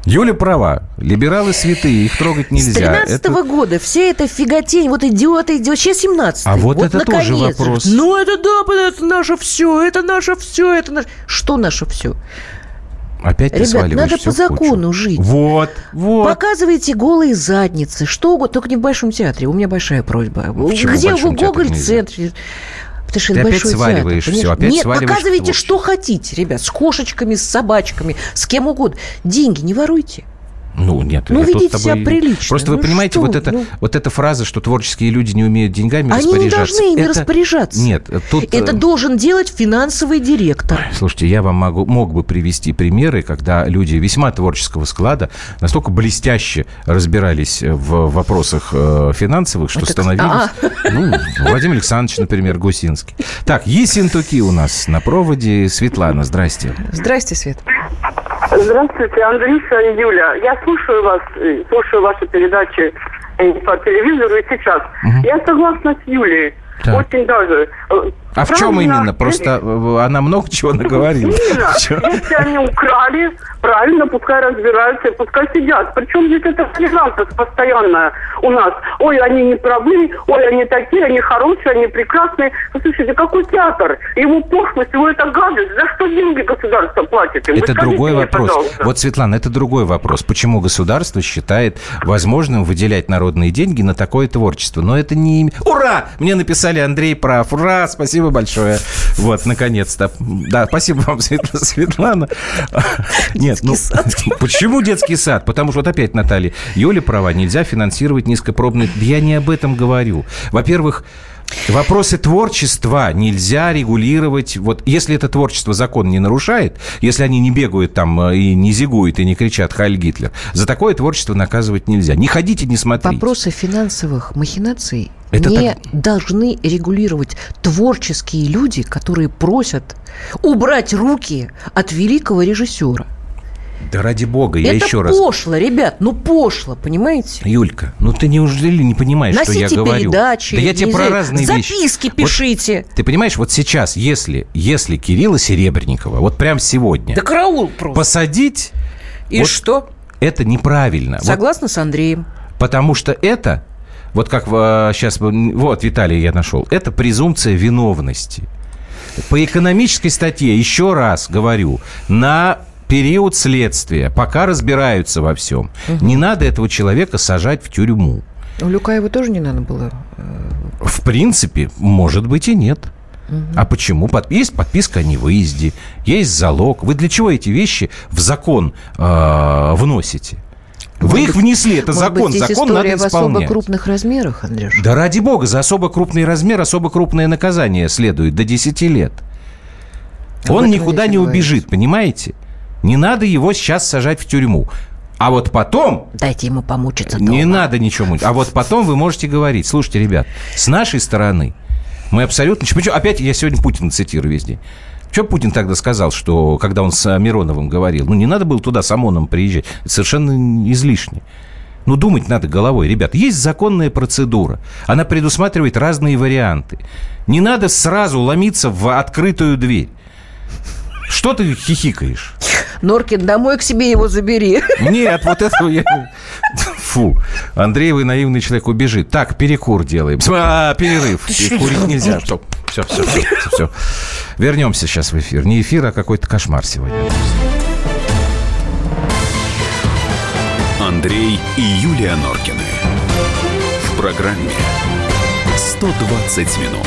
Юля права. Либералы святые, их трогать нельзя. С 13 это... года все это фиготень, вот идиоты, идиот, сейчас 17 А вот, вот это наконец. тоже вопрос. Ну, это да, это наше все, это наше все, это наше... Что наше все? Опять Ребят, надо по закону жить. Вот, вот. Показывайте голые задницы, что угодно, только не в Большом театре. У меня большая просьба. Почему Где в Гоголь-центре? Потому что Ты это опять сваливаешь театр, все, опять Нет, сваливаешь показывайте, что хотите, ребят, с кошечками, с собачками, с кем угодно. Деньги не воруйте. Ну, нет. Ну, ведите тобой... себя прилично. Просто ну, вы понимаете, что? вот, это, ну... вот эта фраза, что творческие люди не умеют деньгами Они распоряжаться. Они не должны ими это... распоряжаться. Нет, тут... Это э, должен делать финансовый директор. Слушайте, я вам могу, мог бы привести примеры, когда люди весьма творческого склада настолько блестяще разбирались в вопросах э, финансовых, что это... становились... А Ну, Владимир Александрович, например, Гусинский. Так, Есентуки у нас на проводе. Светлана, здрасте. Здрасте, Свет. Здравствуйте, Андрюша и Юля. Я слушаю вас, э, слушаю ваши передачи э, по телевизору и сейчас. Угу. Я согласна с Юлей. Так. Очень даже. Э, а в чем именно? Просто она много чего наговорила. Если они украли, правильно, пускай разбираются, пускай сидят. Причем здесь это толерантность постоянная у нас. Ой, они не правы, ой, они такие, они хорошие, они прекрасные. Послушайте, какой театр? Его пошлость, его это гадость. За что деньги государство платит? Им? Это другой мне, вопрос. Пожалуйста. Вот, Светлана, это другой вопрос. Почему государство считает возможным выделять народные деньги на такое творчество? Но это не... Ура! Мне написали Андрей прав. Ура! Спасибо большое. Вот, наконец-то. Да, спасибо вам, Светлана. Нет, ну. Почему детский сад? Потому что вот опять, Наталья, Юля права, нельзя финансировать низкопробные... Я не об этом говорю. Во-первых, Вопросы творчества нельзя регулировать. Вот если это творчество закон не нарушает, если они не бегают там э, и не зигуют и не кричат «Хайль Гитлер», за такое творчество наказывать нельзя. Не ходите, не смотрите. Вопросы финансовых махинаций это не так... должны регулировать творческие люди, которые просят убрать руки от великого режиссера. Да ради бога, я Это еще раз... Это пошло, ребят, ну пошло, понимаете? Юлька, ну ты неужели не понимаешь, Носите что я говорю? передачи, да я тебе про разные записки вещи. Записки пишите. Вот, ты понимаешь, вот сейчас, если, если Кирилла Серебренникова, вот прям сегодня... Да караул просто. Посадить... И вот что? Это неправильно. Согласна вот, с Андреем. Потому что это, вот как сейчас, вот, Виталий, я нашел, это презумпция виновности. По экономической статье, еще раз говорю, на период следствия, пока разбираются во всем. Угу. Не надо этого человека сажать в тюрьму. У Люкаева тоже не надо было? Э, в принципе, может быть и нет. Угу. А почему? Есть подписка о невыезде, есть залог. Вы для чего эти вещи в закон э, вносите? Вы может их внесли, это закон, быть, закон надо исполнять. в особо крупных размерах, Андрюш? Да ради бога, за особо крупный размер особо крупное наказание следует до 10 лет. Об Он никуда не убежит, понимаете? Не надо его сейчас сажать в тюрьму. А вот потом... Дайте ему помучиться дома. Не надо ничего мучить. А вот потом вы можете говорить, слушайте, ребят, с нашей стороны мы абсолютно... Почему? Опять я сегодня Путина цитирую весь день. Что Путин тогда сказал, что когда он с Мироновым говорил, ну не надо было туда с ОМОНом приезжать, это совершенно излишне. Ну, думать надо головой. Ребят, есть законная процедура. Она предусматривает разные варианты. Не надо сразу ломиться в открытую дверь. Что ты хихикаешь? Норкин, домой к себе его забери. Нет, вот этого я... Фу. Андрей, вы наивный человек, убежит. Так, перекур делаем. А, перерыв. Курить нельзя. Стоп. Все, все, все, все, все. Вернемся сейчас в эфир. Не эфир, а какой-то кошмар сегодня. Андрей и Юлия Норкины. В программе 120 минут.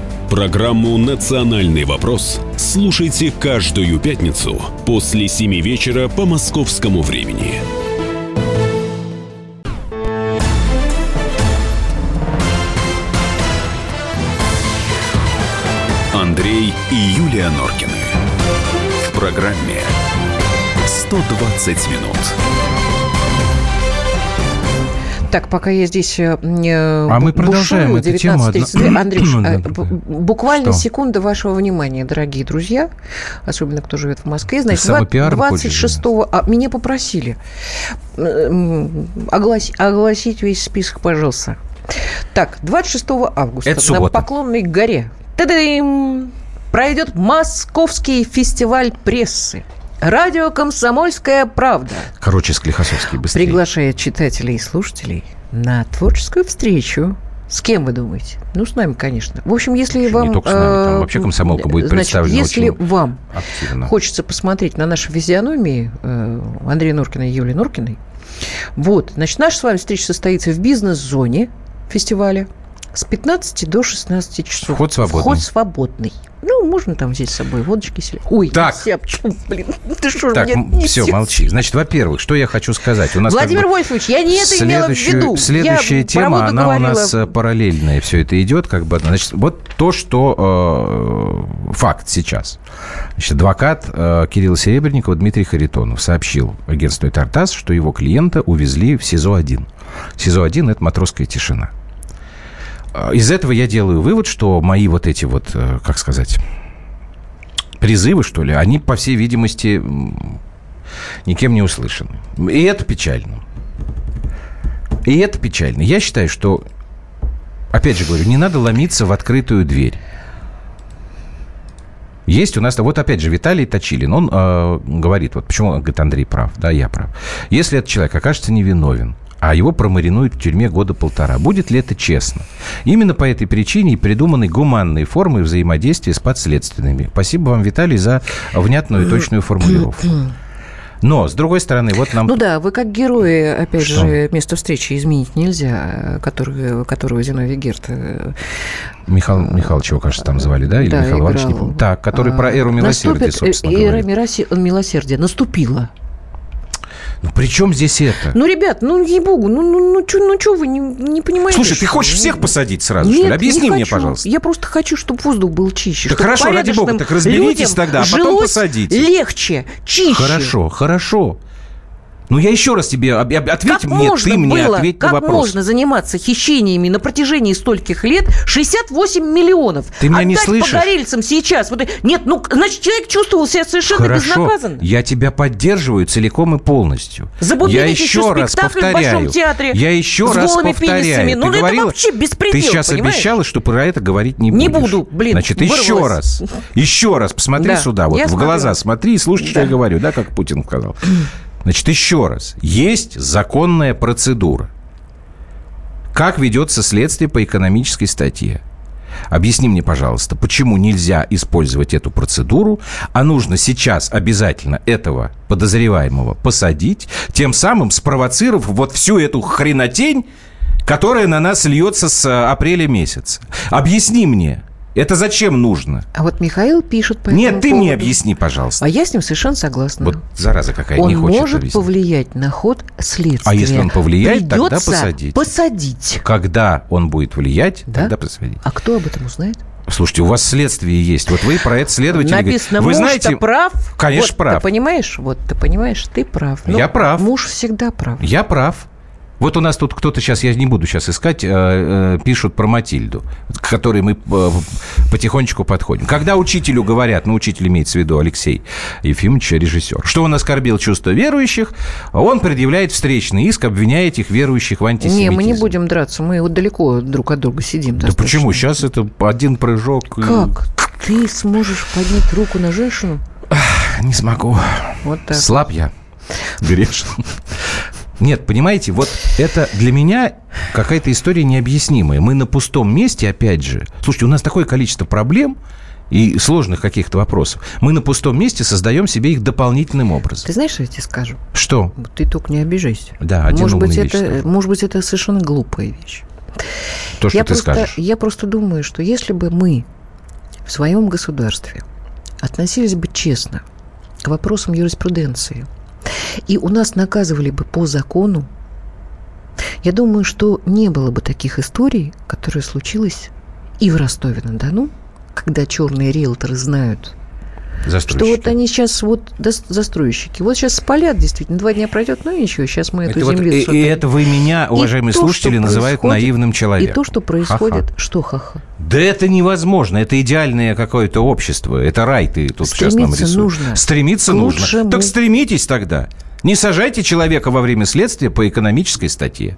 Программу «Национальный вопрос» слушайте каждую пятницу после 7 вечера по московскому времени. Андрей и Юлия Норкины. В программе «120 минут». Так, пока я здесь э, А мы продолжаем эту тему. Андрюш, э, буквально Что? секунда вашего внимания, дорогие друзья, особенно кто живет в Москве. Значит, 26 а, меня попросили огласить, огласить весь список, пожалуйста. Так, 26 августа Это на Поклонной горе пройдет Московский фестиваль прессы. Радио «Комсомольская правда». Короче, Склихосовский быстрее. Приглашает читателей и слушателей на творческую встречу с кем вы думаете? Ну, с нами, конечно. В общем, если Еще вам... Не только с нами, там вообще комсомолка будет значит, представлена если вам активно. хочется посмотреть на наши физиономии э, Андрея Норкина и Юлии Норкиной, вот, значит, наша с вами встреча состоится в бизнес-зоне фестиваля с 15 до 16 часов. Вход свободный. Вход свободный. Ну, можно там взять с собой водочки себе. Ой, так. Сяпчу, блин, ты что так, все, молчи. Значит, во-первых, что я хочу сказать. У нас Владимир как бы Вольфович, я не это имела в виду. Следующая я тема, она говорила... у нас э, параллельная. Все это идет как бы. Значит, вот то, что э, факт сейчас. Значит, адвокат э, Кирилла Серебренникова Дмитрий Харитонов сообщил агентству «Тартас», что его клиента увезли в СИЗО-1. СИЗО-1 – это матросская тишина. А, из этого я делаю вывод, что мои вот эти вот, э, как сказать, призывы, что ли, они, по всей видимости, никем не услышаны. И это печально. И это печально. Я считаю, что, опять же говорю, не надо ломиться в открытую дверь. Есть у нас, вот опять же, Виталий Точилин, он э, говорит, вот почему, говорит, Андрей прав, да, я прав. Если этот человек окажется невиновен, а его промаринуют в тюрьме года полтора. Будет ли это честно? Именно по этой причине и придуманы гуманные формы взаимодействия с подследственными. Спасибо вам, Виталий, за внятную и точную формулировку. Но, с другой стороны, вот нам... Ну да, вы как герои, опять Что? же, место встречи изменить нельзя, который, которого Зиновий Герт... Э, Михаил Михайлович его, кажется, там звали, да? Или да, Михаил Иванович, не помню. Так, который а, про эру милосердия, наступит, собственно Эра говорит. милосердия наступила. Ну, при чем здесь это? Ну, ребят, ну, ей-богу, ну, ну, ну, что ну, чё вы не, не понимаете? Слушай, ты хочешь всех посадить сразу, Нет, что ли? Объясни мне, хочу. пожалуйста. Я просто хочу, чтобы воздух был чище. Так хорошо, ради бога, так разберитесь тогда, а потом посадите. легче, чище. Хорошо, хорошо. Ну, я еще раз тебе ответь как мне, можно ты мне было, ответь как на вопрос. можно заниматься хищениями на протяжении стольких лет 68 миллионов? Ты меня не слышишь? погорельцам сейчас. Вот, нет, ну, значит, человек чувствовал себя совершенно Хорошо, безнаказанно. я тебя поддерживаю целиком и полностью. я еще раз повторяю. в Большом театре я еще с раз повторяю. Пенисами. Ну, ты это говорила, вообще беспредел, Ты сейчас понимаешь? обещала, что про это говорить не будешь. Не буду, блин, Значит, вырвалась. еще раз. Еще раз посмотри Да, сюда, вот в смотрю. глаза смотри и слушай, что Да. я говорю, да, как Путин сказал. Значит, еще раз. Есть законная процедура. Как ведется следствие по экономической статье? Объясни мне, пожалуйста, почему нельзя использовать эту процедуру, а нужно сейчас обязательно этого подозреваемого посадить, тем самым спровоцировав вот всю эту хренотень, которая на нас льется с э, апреля месяца. Объясни мне, это зачем нужно? А вот Михаил пишет по Нет, ты мне поводу. объясни, пожалуйста. А я с ним совершенно согласна. Вот зараза какая он не хочет может объяснить. повлиять на ход следствия. А если он повлияет, тогда Придется посадить. посадить. Когда он будет влиять, Да? тогда посадить. А кто об этом узнает? Слушайте, у вас следствие есть. Вот вы про это следователь Написано, говорите. Вы муж знаете, прав. Конечно, вот, прав. Ты понимаешь? Вот, ты понимаешь, ты прав. Ну, Я прав. Муж всегда прав. Я прав. Вот у нас тут кто-то сейчас, я не буду сейчас искать, э, э, пишут про Матильду, к которой мы э, потихонечку подходим. Когда учителю говорят, ну, учитель имеется в виду Алексей Ефимович, режиссер, что он оскорбил чувства верующих, он предъявляет встречный иск, обвиняя этих верующих в антисемитизме. Не, мы не будем драться, мы вот далеко друг от друга сидим. Да достаточно. почему? Сейчас это один прыжок. Как? Ты сможешь поднять руку на женщину? Не смогу. Вот так. Слаб я. Грешен. Нет, понимаете, вот это для меня какая-то история необъяснимая. Мы на пустом месте, опять же. Слушайте, у нас такое количество проблем, и сложных каких-то вопросов. Мы на пустом месте создаем себе их дополнительным образом. Ты знаешь, что я тебе скажу? Что? Ты только не обижайся. Да, один может быть, это, может быть, это совершенно глупая вещь. То, что я ты просто, скажешь. Я просто думаю, что если бы мы в своем государстве относились бы честно к вопросам юриспруденции, и у нас наказывали бы по закону, я думаю, что не было бы таких историй, которые случились и в Ростове-на-Дону, когда черные риэлторы знают, что вот они сейчас вот застройщики. Вот сейчас спалят, действительно, два дня пройдет, ну и ничего, сейчас мы эту это землю... Вот, и, и это вы меня, уважаемые и слушатели, то, называют наивным человеком. И то, что происходит... Ха-ха. Что ха-ха? Да это невозможно. Это идеальное какое-то общество. Это рай ты тут Стремиться сейчас нам рисуешь. нужно. Стремиться нужно. Так стремитесь тогда. Не сажайте человека во время следствия по экономической статье.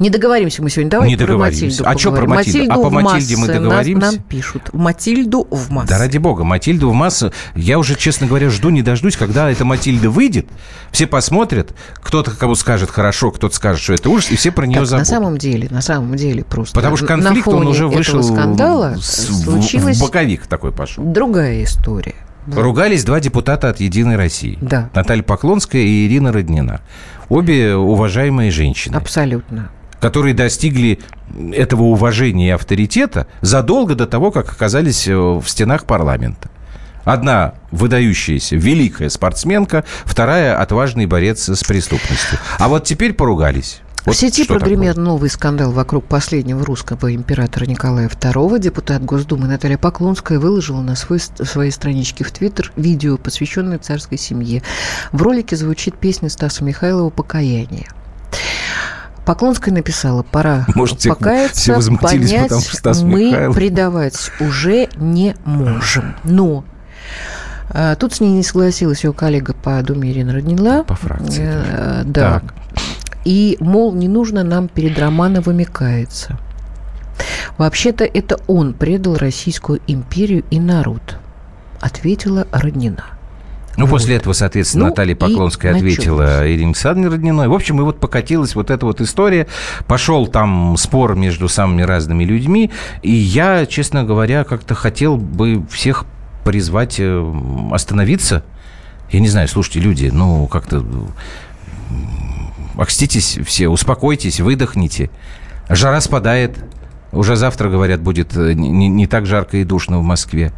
Не договоримся мы сегодня. Давай не про Матильду А что про Матильду? Матильду а по Матильде мы договоримся? Нам, нам пишут. Матильду в массу. Да ради бога, Матильду в массу. Я уже, честно говоря, жду, не дождусь, когда эта Матильда выйдет. Все посмотрят. Кто-то кому скажет хорошо, кто-то скажет, что это ужас, и все про нее так, забудут. На самом деле, на самом деле просто. Потому что конфликт, он уже вышел скандала с, случилась в боковик такой пошел. Другая история. Да. Ругались два депутата от «Единой России». Да. Наталья Поклонская и Ирина Роднина. Обе уважаемые женщины. Абсолютно которые достигли этого уважения и авторитета задолго до того, как оказались э, в стенах парламента. Одна выдающаяся, великая спортсменка, вторая отважный борец с преступностью. А вот теперь поругались. Вот в сети прогремел такое? новый скандал вокруг последнего русского императора Николая II. Депутат Госдумы Наталья Поклонская выложила на свой, своей страничке в Твиттер видео, посвященное царской семье. В ролике звучит песня Стаса Михайлова «Покаяние». Поклонская написала, пора Может, покаяться, все возмутились, понять, потому что Стас мы Михайлов. предавать уже не можем. Но а, тут с ней не согласилась ее коллега по Думе Ирина Роднила. По фракции. Э, да. Так. И, мол, не нужно нам перед Романовыми каяться. Вообще-то это он предал Российскую империю и народ, ответила Роднина. Ну, вот. после этого, соответственно, ну, Наталья Поклонская ответила началось. Ирине Александровне Родниной. В общем, и вот покатилась вот эта вот история. Пошел там спор между самыми разными людьми. И я, честно говоря, как-то хотел бы всех призвать э, остановиться. Я не знаю, слушайте, люди, ну, как-то окститесь все, успокойтесь, выдохните. Жара спадает. Уже завтра, говорят, будет э, не, не так жарко и душно в Москве.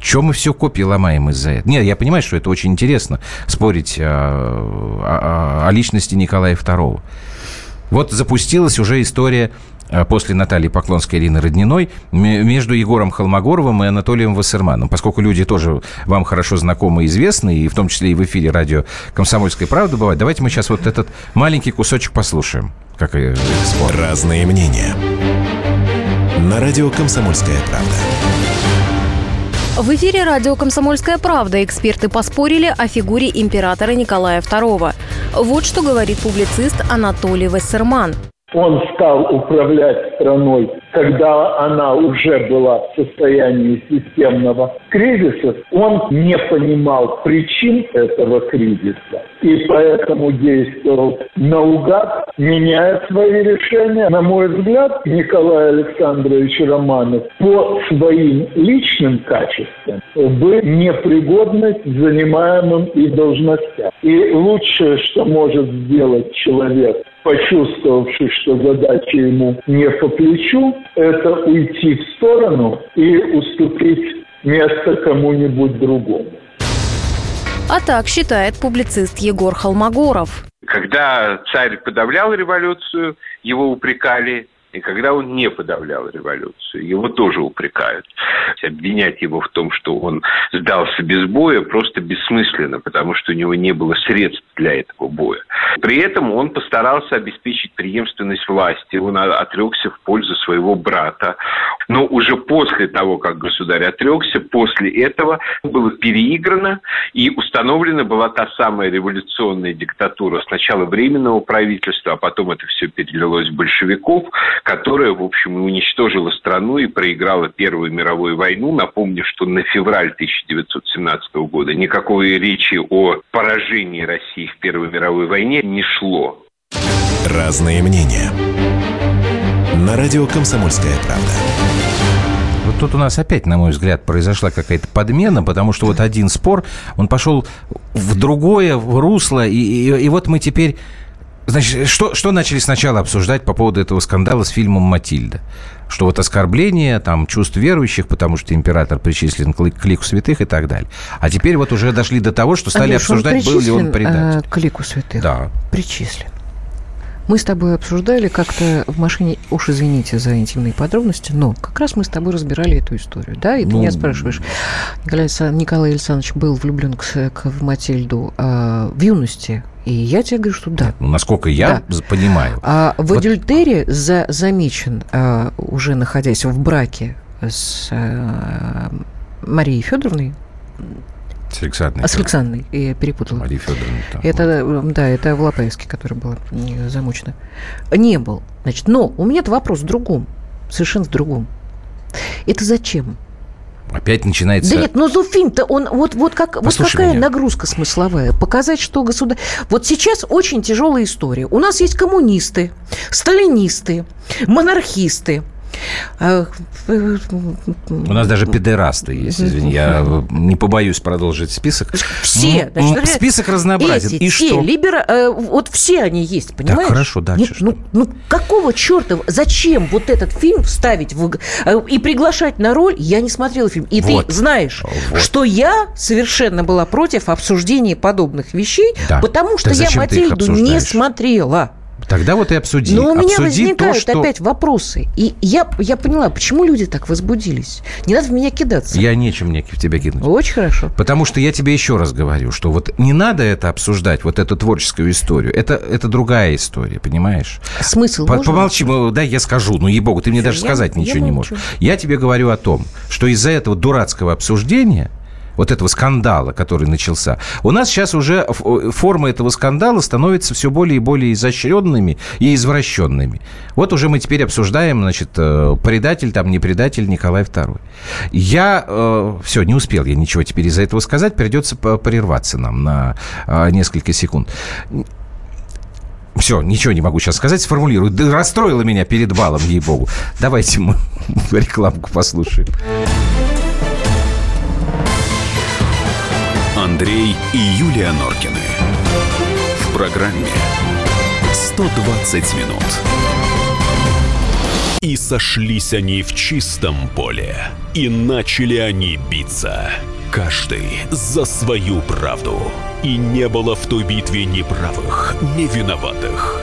Чем мы все копии ломаем из-за этого? Нет, я понимаю, что это очень интересно, спорить о, о, о личности Николая II. Вот запустилась уже история э, после Натальи Поклонской Ирины Родниной между Егором Холмогоровым и Анатолием Вассерманом. Поскольку люди тоже вам хорошо знакомы и известны, и в том числе и в эфире радио «Комсомольская правда» бывает, давайте мы сейчас вот этот маленький кусочек послушаем. Как спор. Разные мнения. На радио «Комсомольская правда». В эфире радио «Комсомольская правда» эксперты поспорили о фигуре императора Николая II. Вот что говорит публицист Анатолий Вассерман. Он стал управлять страной, когда она уже была в состоянии системного кризиса. Он не понимал причин этого кризиса и поэтому действовал наугад, меняя свои решения. На мой взгляд, Николай Александрович Романов по своим личным качествам был непригодный к занимаемым и должностям. И лучшее, что может сделать человек, почувствовавший, что задача ему не по плечу, это уйти в сторону и уступить место кому-нибудь другому. А так считает публицист Егор Холмогоров. Когда царь подавлял революцию, его упрекали и когда он не подавлял революцию. Его тоже упрекают. Обвинять его в том, что он сдался без боя, просто бессмысленно, потому что у него не было средств для этого боя. При этом он постарался обеспечить преемственность власти. Он отрекся в пользу своего брата. Но уже после того, как государь отрекся, после этого было переиграно и установлена была та самая революционная диктатура сначала временного правительства, а потом это все перелилось в большевиков, которая, в общем, уничтожила страну и проиграла Первую мировую войну. Напомню, что на февраль 1917 года никакой речи о поражении России в Первой мировой войне не шло. Разные мнения. На радио «Комсомольская правда». Вот тут у нас опять, на мой взгляд, произошла какая-то подмена, потому что вот один спор, он пошел в другое, в русло, и, и, и вот мы теперь Значит, что, что начали сначала обсуждать по поводу этого скандала с фильмом «Матильда»? Что вот оскорбление там, чувств верующих, потому что император причислен к, лику святых и так далее. А теперь вот уже дошли до того, что стали Андрюш, обсуждать, был ли он предатель. Э, к лику святых? Да. Причислен. Мы с тобой обсуждали как-то в машине, уж извините за интимные подробности, но как раз мы с тобой разбирали эту историю, да, и ты ну, меня спрашиваешь, Николай, Николай Александрович был влюблен к, к, в Матильду э, в юности, и я тебе говорю, что да. Ну, насколько я да. понимаю. А в вот... Адюльтере за, замечен, а, уже находясь в браке с а, Марией Федоровной, с Александрой. А с Александрой, я перепутала. Мария Федоровна. Там, это, вот. да, это в Лопаевске, которая была замучена. Не был. Значит, но у меня вопрос в другом, совершенно в другом. Это зачем? Опять начинается... Да нет, но Зуфим-то он вот, вот, как, вот какая меня. нагрузка смысловая? Показать, что государство... Вот сейчас очень тяжелая история. У нас есть коммунисты, сталинисты, монархисты, У нас даже педерасты есть, извини, я не побоюсь продолжить список. Все. Значит, список разнообразен. Эти, И все, что? Либера, э, вот все они есть, понимаешь? Так, хорошо, дальше ну, что? Ну, ну, какого черта, зачем вот этот фильм ставить в, э, и приглашать на роль? Я не смотрела фильм. И вот. ты знаешь, вот. что я совершенно была против обсуждения подобных вещей, да. потому что я Матильду не смотрела. Тогда вот и обсуди. Но у меня обсуди возникают то, что... опять вопросы. И я, я поняла, почему люди так возбудились. Не надо в меня кидаться. Я нечем мне в тебя кидать. Очень хорошо. Потому что я тебе еще раз говорю, что вот не надо это обсуждать, вот эту творческую историю. Это, это другая история, понимаешь? Смысл По, Помолчи, да, я скажу. Ну, ей-богу, ты мне даже я, сказать я ничего молчу. не можешь. Я тебе говорю о том, что из-за этого дурацкого обсуждения вот этого скандала, который начался, у нас сейчас уже формы этого скандала становятся все более и более изощренными и извращенными. Вот уже мы теперь обсуждаем, значит, э, предатель, там, не предатель Николай II. Я, э, все, не успел я ничего теперь из-за этого сказать, придется прерваться нам на э, несколько секунд. Все, ничего не могу сейчас сказать, сформулирую. Да расстроила меня перед балом, ей-богу. Давайте мы рекламку послушаем. Андрей и Юлия Норкины. В программе 120 минут. И сошлись они в чистом поле. И начали они биться. Каждый за свою правду. И не было в той битве ни правых, ни виноватых.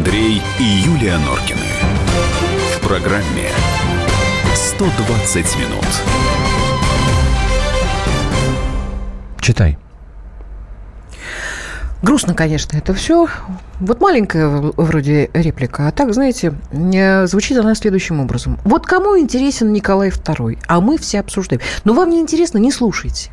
Андрей и Юлия Норкины. В программе 120 минут. Читай. Грустно, конечно, это все. Вот маленькая вроде реплика, а так, знаете, э, звучит она следующим образом. Вот кому интересен Николай II, а мы все обсуждаем. Но вам не интересно, не слушайте.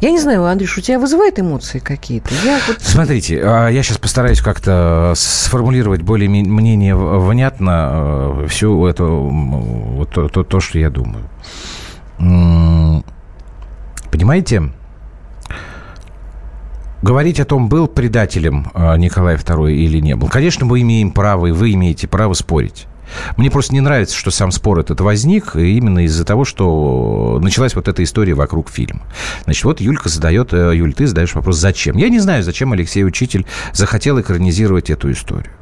Я не знаю, Андрюш, у тебя вызывает эмоции какие-то? Я вот... Смотрите, а, я сейчас постараюсь как-то сформулировать более мнение внятно э, все это, вот то, то, то, что я думаю. Понимаете, говорить о том, был предателем э, Николай II или не был. Конечно, мы имеем право, и вы имеете право спорить. Мне просто не нравится, что сам спор этот возник именно из-за того, что началась вот эта история вокруг фильма. Значит, вот Юлька задает, э, Юль, ты задаешь вопрос, зачем? Я не знаю, зачем Алексей Учитель захотел экранизировать эту историю.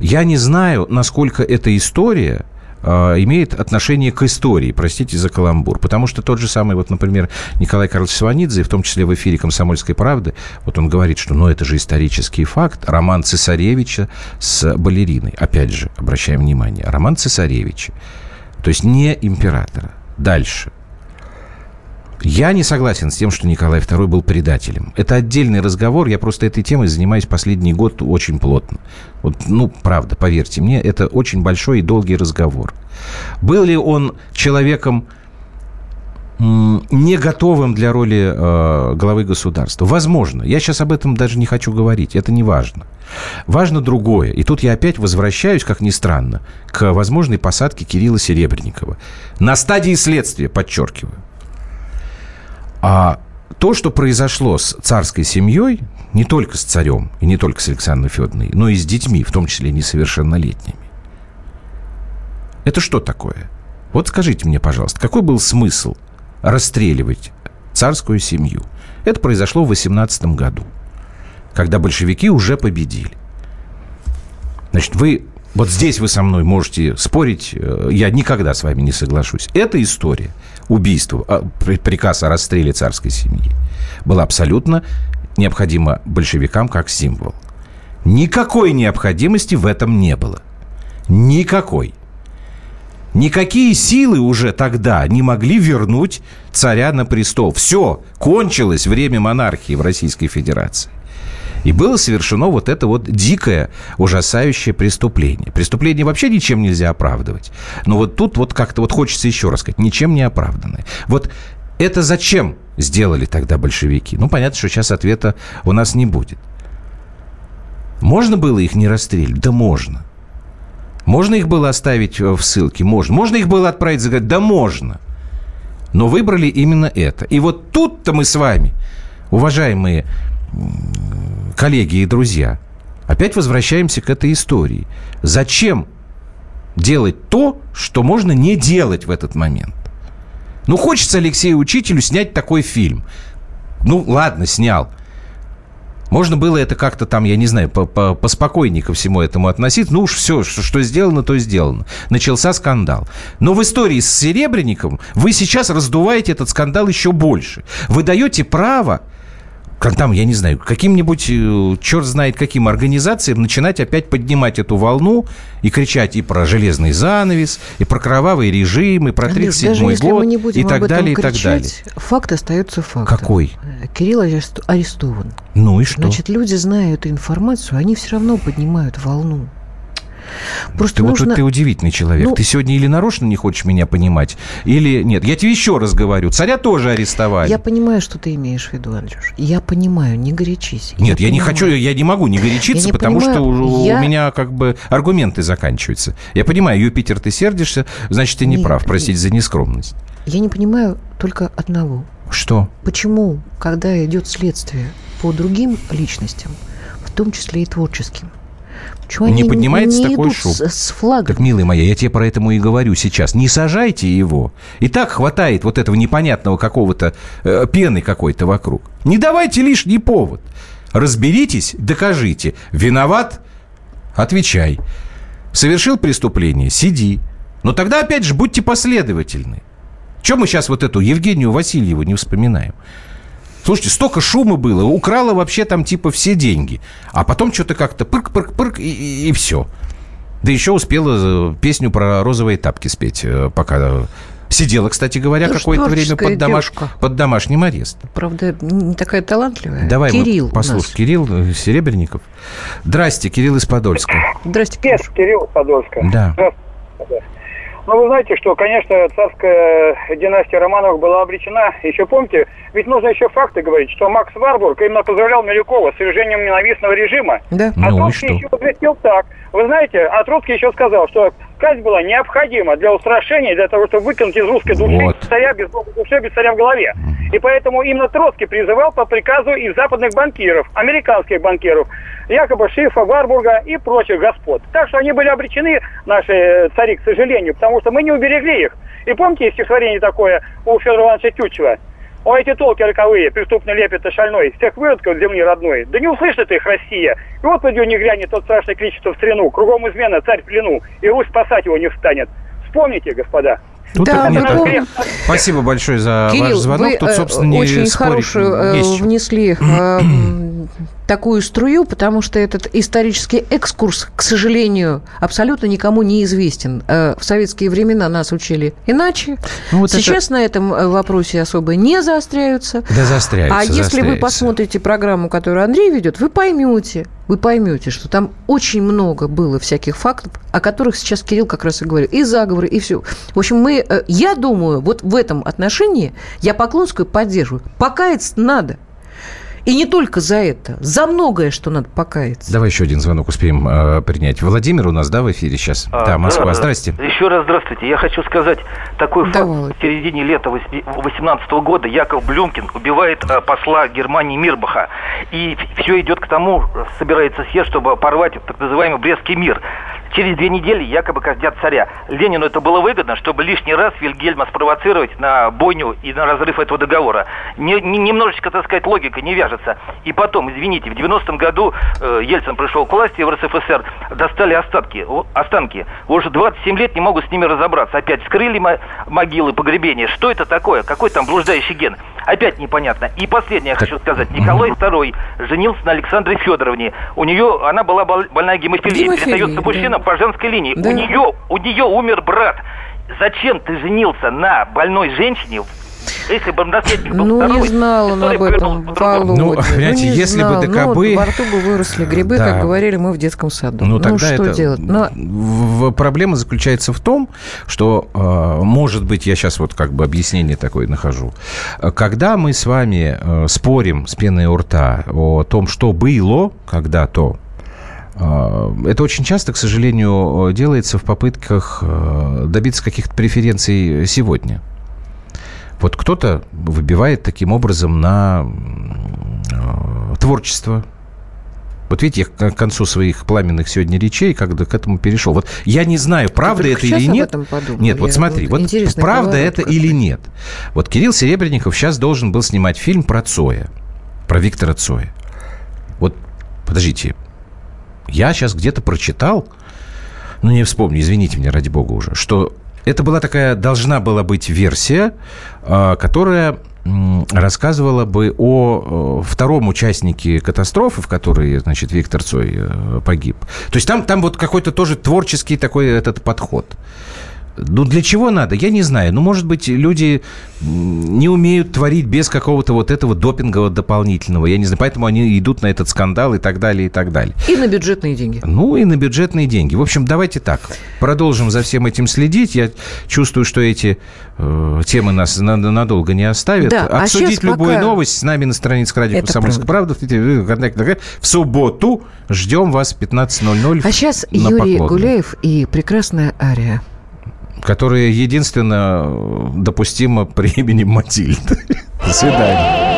Я не знаю, насколько эта история имеет отношение к истории, простите за каламбур. Потому что тот же самый, вот, например, Николай Карлович Сванидзе, в том числе в эфире «Комсомольской правды», вот он говорит, что, ну, это же исторический факт, роман цесаревича с балериной. Опять же, обращаем внимание, роман цесаревича, то есть не императора. Дальше – я не согласен с тем, что Николай II был предателем. Это отдельный разговор. Я просто этой темой занимаюсь последний год очень плотно. Вот, ну, правда, поверьте мне, это очень большой и долгий разговор. Был ли он человеком не готовым для роли э, главы государства. Возможно. Я сейчас об этом даже не хочу говорить. Это не важно. Важно другое. И тут я опять возвращаюсь, как ни странно, к возможной посадке Кирилла Серебренникова. На стадии следствия, подчеркиваю. А то, что произошло с царской семьей, не только с царем и не только с Александрой Федоровной, но и с детьми, в том числе несовершеннолетними, это что такое? Вот скажите мне, пожалуйста, какой был смысл расстреливать царскую семью? Это произошло в 18 году, когда большевики уже победили. Значит, вы вот здесь вы со мной можете спорить, э, я никогда с вами не соглашусь. Эта история убийства, а, приказ о расстреле царской семьи была абсолютно необходима большевикам как символ. Никакой необходимости в этом не было. Никакой. Никакие силы уже тогда не могли вернуть царя на престол. Все, кончилось время монархии в Российской Федерации. И было совершено вот это вот дикое, ужасающее преступление. Преступление вообще ничем нельзя оправдывать. Но вот тут вот как-то вот хочется еще раз сказать, ничем не оправданное. Вот это зачем сделали тогда большевики? Ну, понятно, что сейчас ответа у нас не будет. Можно было их не расстрелять? Да можно. Можно их было оставить в ссылке? Можно. Можно их было отправить за Да можно. Но выбрали именно это. И вот тут-то мы с вами, уважаемые коллеги и друзья, опять возвращаемся к этой истории. Зачем делать то, что можно не делать в этот момент? Ну, хочется Алексею Учителю снять такой фильм. Ну, ладно, снял. Можно было это как-то там, я не знаю, поспокойнее ко всему этому относиться. Ну уж все, что, что сделано, то сделано. Начался скандал. Но в истории с Серебренником вы сейчас раздуваете этот скандал еще больше. Вы даете право как там, я не знаю, каким-нибудь, э, черт знает каким организациям начинать опять поднимать эту волну и кричать и про железный занавес, и про кровавый режим, и про 37-й год, и так далее, и так далее. Факт остается фактом. Какой? Кирилл арестован. Ну и что? Значит, люди, зная эту информацию, они все равно поднимают волну. Просто ты, нужно... вот, ты удивительный человек. Ну... Ты сегодня или нарочно не хочешь меня понимать, или нет. Я тебе еще раз говорю. Царя тоже арестовали. Я понимаю, что ты имеешь в виду, Андрюш. Я понимаю, не горячись. Нет, я, я не хочу, я не могу не горячиться, не потому понимаю, что я... у меня как бы аргументы заканчиваются. Я понимаю, Юпитер, ты сердишься, значит, ты не нет, прав. Простите за нескромность. Я не понимаю только одного. Что? Почему, когда идет следствие по другим личностям, в том числе и творческим, чего не поднимается не такой шум. С, с флагом. Так, милый моя, я тебе про это и говорю сейчас. Не сажайте его. И так хватает вот этого непонятного какого-то э, пены какой-то вокруг. Не давайте лишний повод. Разберитесь, докажите. Виноват? Отвечай. Совершил преступление? Сиди. Но тогда, опять же, будьте последовательны. Чем мы сейчас вот эту Евгению Васильеву не вспоминаем? Слушайте, столько шума было, украла вообще там типа все деньги. А потом что-то как-то пырк-пырк-пырк и, и, и все. Да еще успела э, песню про розовые тапки спеть, э, пока Сидела, кстати говоря, ну, какое-то время под, домаш... под домашним арестом. Правда, не такая талантливая. Давай Кирилл послушай. Кирилл э, Серебренников. Здрасте, Кирилл из Подольска. Здрасте, Кирилл. Кирилл из Подольска. Да. Ну, вы знаете, что, конечно, царская династия Романовых была обречена. Еще помните, ведь нужно еще факты говорить, что Макс Варбург именно поздравлял Милюкова с свержением ненавистного режима. Да. А ну Троцкий еще возвестил так. Вы знаете, а Троцкий еще сказал, что казнь была необходима для устрашения, для того, чтобы выкинуть из русской души Вот. царя без души, без царя в голове. И поэтому именно Троцкий призывал по приказу из западных банкиров, американских банкиров, якобы Шифа, Варбурга и прочих господ. Так что они были обречены, наши э, цари, к сожалению, потому что мы не уберегли их. И помните стихотворение такое у Федора Ивановича Тютчева? О, эти толки роковые, преступный лепет и шальной, всех выродков земли родной. Да не услышит их Россия. И вот пойдет не глянет тот страшный кричит в страну. Кругом измена, царь в плену, и Русь спасать его не встанет. Вспомните, господа. Тут Да, нет, мы так- помним. Спасибо большое за ваш Кирилл, звонок. вы Тут, э, собственно, не очень спорить хорошую э, внесли э, такую струю, потому что этот исторический экскурс, к сожалению, абсолютно никому не известен. Э, В советские времена нас учили иначе. Ну, вот Сейчас на этом э, вопросе особо не заостряются. Да заостряются, А если вы посмотрите программу, которую Андрей ведет, вы поймете, вы поймете, что там очень много было всяких фактов, о которых сейчас Кирилл как раз и говорил. И заговоры, и все. В общем, мы, э, я думаю, вот в этом отношении я Поклонскую поддерживаю. Покаяться надо. И не только за это, за многое, что надо покаяться. Давай еще один звонок успеем э, принять. Владимир у нас, да, в эфире сейчас? А, да, Москва. да. Здрасте. Еще раз здравствуйте. Я хочу сказать, такой факт. В середине лета 2018 года Яков Блюмкин убивает э, посла Германии Мирбаха. И все идет к тому, собирается съезд, чтобы порвать так называемый Брестский мир. Через две недели якобы казнят царя. Ленину это было выгодно, чтобы лишний раз Вильгельма спровоцировать на бойню и на разрыв этого договора. Не- не- немножечко, так сказать, логика не вяжется. И потом, извините, в 90-м году э, Ельцин пришел к власти в РСФСР, достали остатки, останки. Уже 27 лет не могут с ними разобраться. Опять вскрыли мо- могилы, погребения. Что это такое? Какой там блуждающий ген? Опять непонятно. И последнее я хочу сказать. Николай II женился на Александре Федоровне. У нее, она была бол- больная гемофилией. Передается да. мужчинам по женской линии. Да. У нее, у нее умер брат. Зачем ты женился на больной женщине? Если бы наследник был Ну, не здоровый, знал он об этом. Володя. Ну, понимаете, не если бы знал. до Ну, кобы- во рту бы выросли грибы, Да. как говорили мы в детском саду. Ну, тогда что это... делать? Но в- Проблема заключается в том, что, э, может быть, я сейчас вот как бы объяснение такое нахожу. Когда мы с вами э, спорим с пеной у рта о том, что было когда-то, э, это очень часто, к сожалению, делается в попытках добиться каких-то преференций сегодня. Вот кто-то выбивает таким образом на э, творчество. Вот видите, я к концу своих пламенных сегодня речей когда к этому перешел. Вот я не знаю, правда это или нет. этом подумала. Нет, вот смотри, вот правда это какой. или нет. Вот Кирилл Серебренников сейчас должен был снимать фильм про Цоя, про Виктора Цоя. Вот, подождите, я сейчас где-то прочитал, ну не вспомню, извините меня, ради бога уже, что это была такая, должна была быть версия, а, которая рассказывала бы о э, втором участнике катастрофы, в которой, значит, Виктор Цой э, погиб. То есть там, там вот какой-то тоже творческий такой этот подход. Ну, для чего надо? Я не знаю. Ну, может быть, люди не умеют творить без какого-то вот этого допингового дополнительного. Я не знаю. Поэтому они идут на этот скандал и так далее, и так далее. и на бюджетные деньги. Ну и на бюджетные деньги. В общем, давайте так. Продолжим за всем этим следить. Я чувствую, что эти э, темы нас на- надолго не оставят. Да, а Обсудить щас любую пока- новость с нами на странице радио «Комсомольская правда». В субботу ждем вас в 15.00 А сейчас на Юрий Поклонной, Гуляев и прекрасная Ария. Которая единственно э, допустима при имени Матильда. До свидания.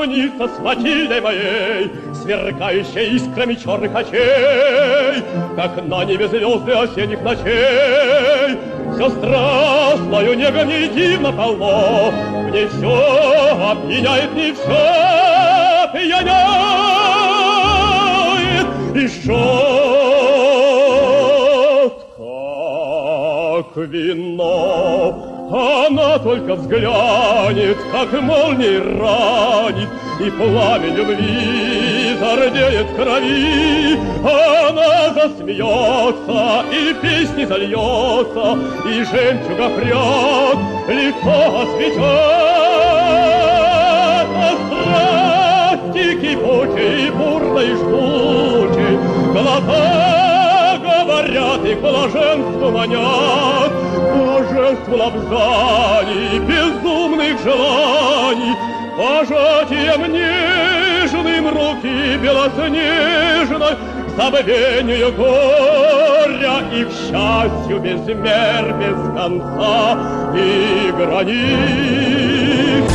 сравнится с Матильдой моей, сверкающей искрами черных очей, как на небе звезды осенних ночей. Все страстною негом не дивно полно, мне все опьяняет, не все пьяняет, и жжет, как вино. Она только взглянет, как молнией ранит, И пламя любви зардеет в крови. Она засмеется, и песни зальется, И жемчуга пряд лицо осветят. А страсти кипучей, бурной, жгучей, Глаза говорят, их блаженству манят, блаженству лапзаний, безумных желаний, пожатием нежным руки белоснежной, забвению горя и к счастью без мер, без конца и границ.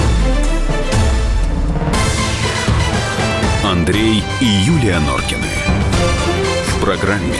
Андрей и Юлия Норкины. В программе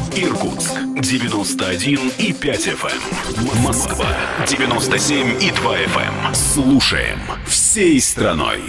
Эм. Иркутск 91 и 5 FM. Эм. Москва 97 и 2 FM. Слушаем всей страной.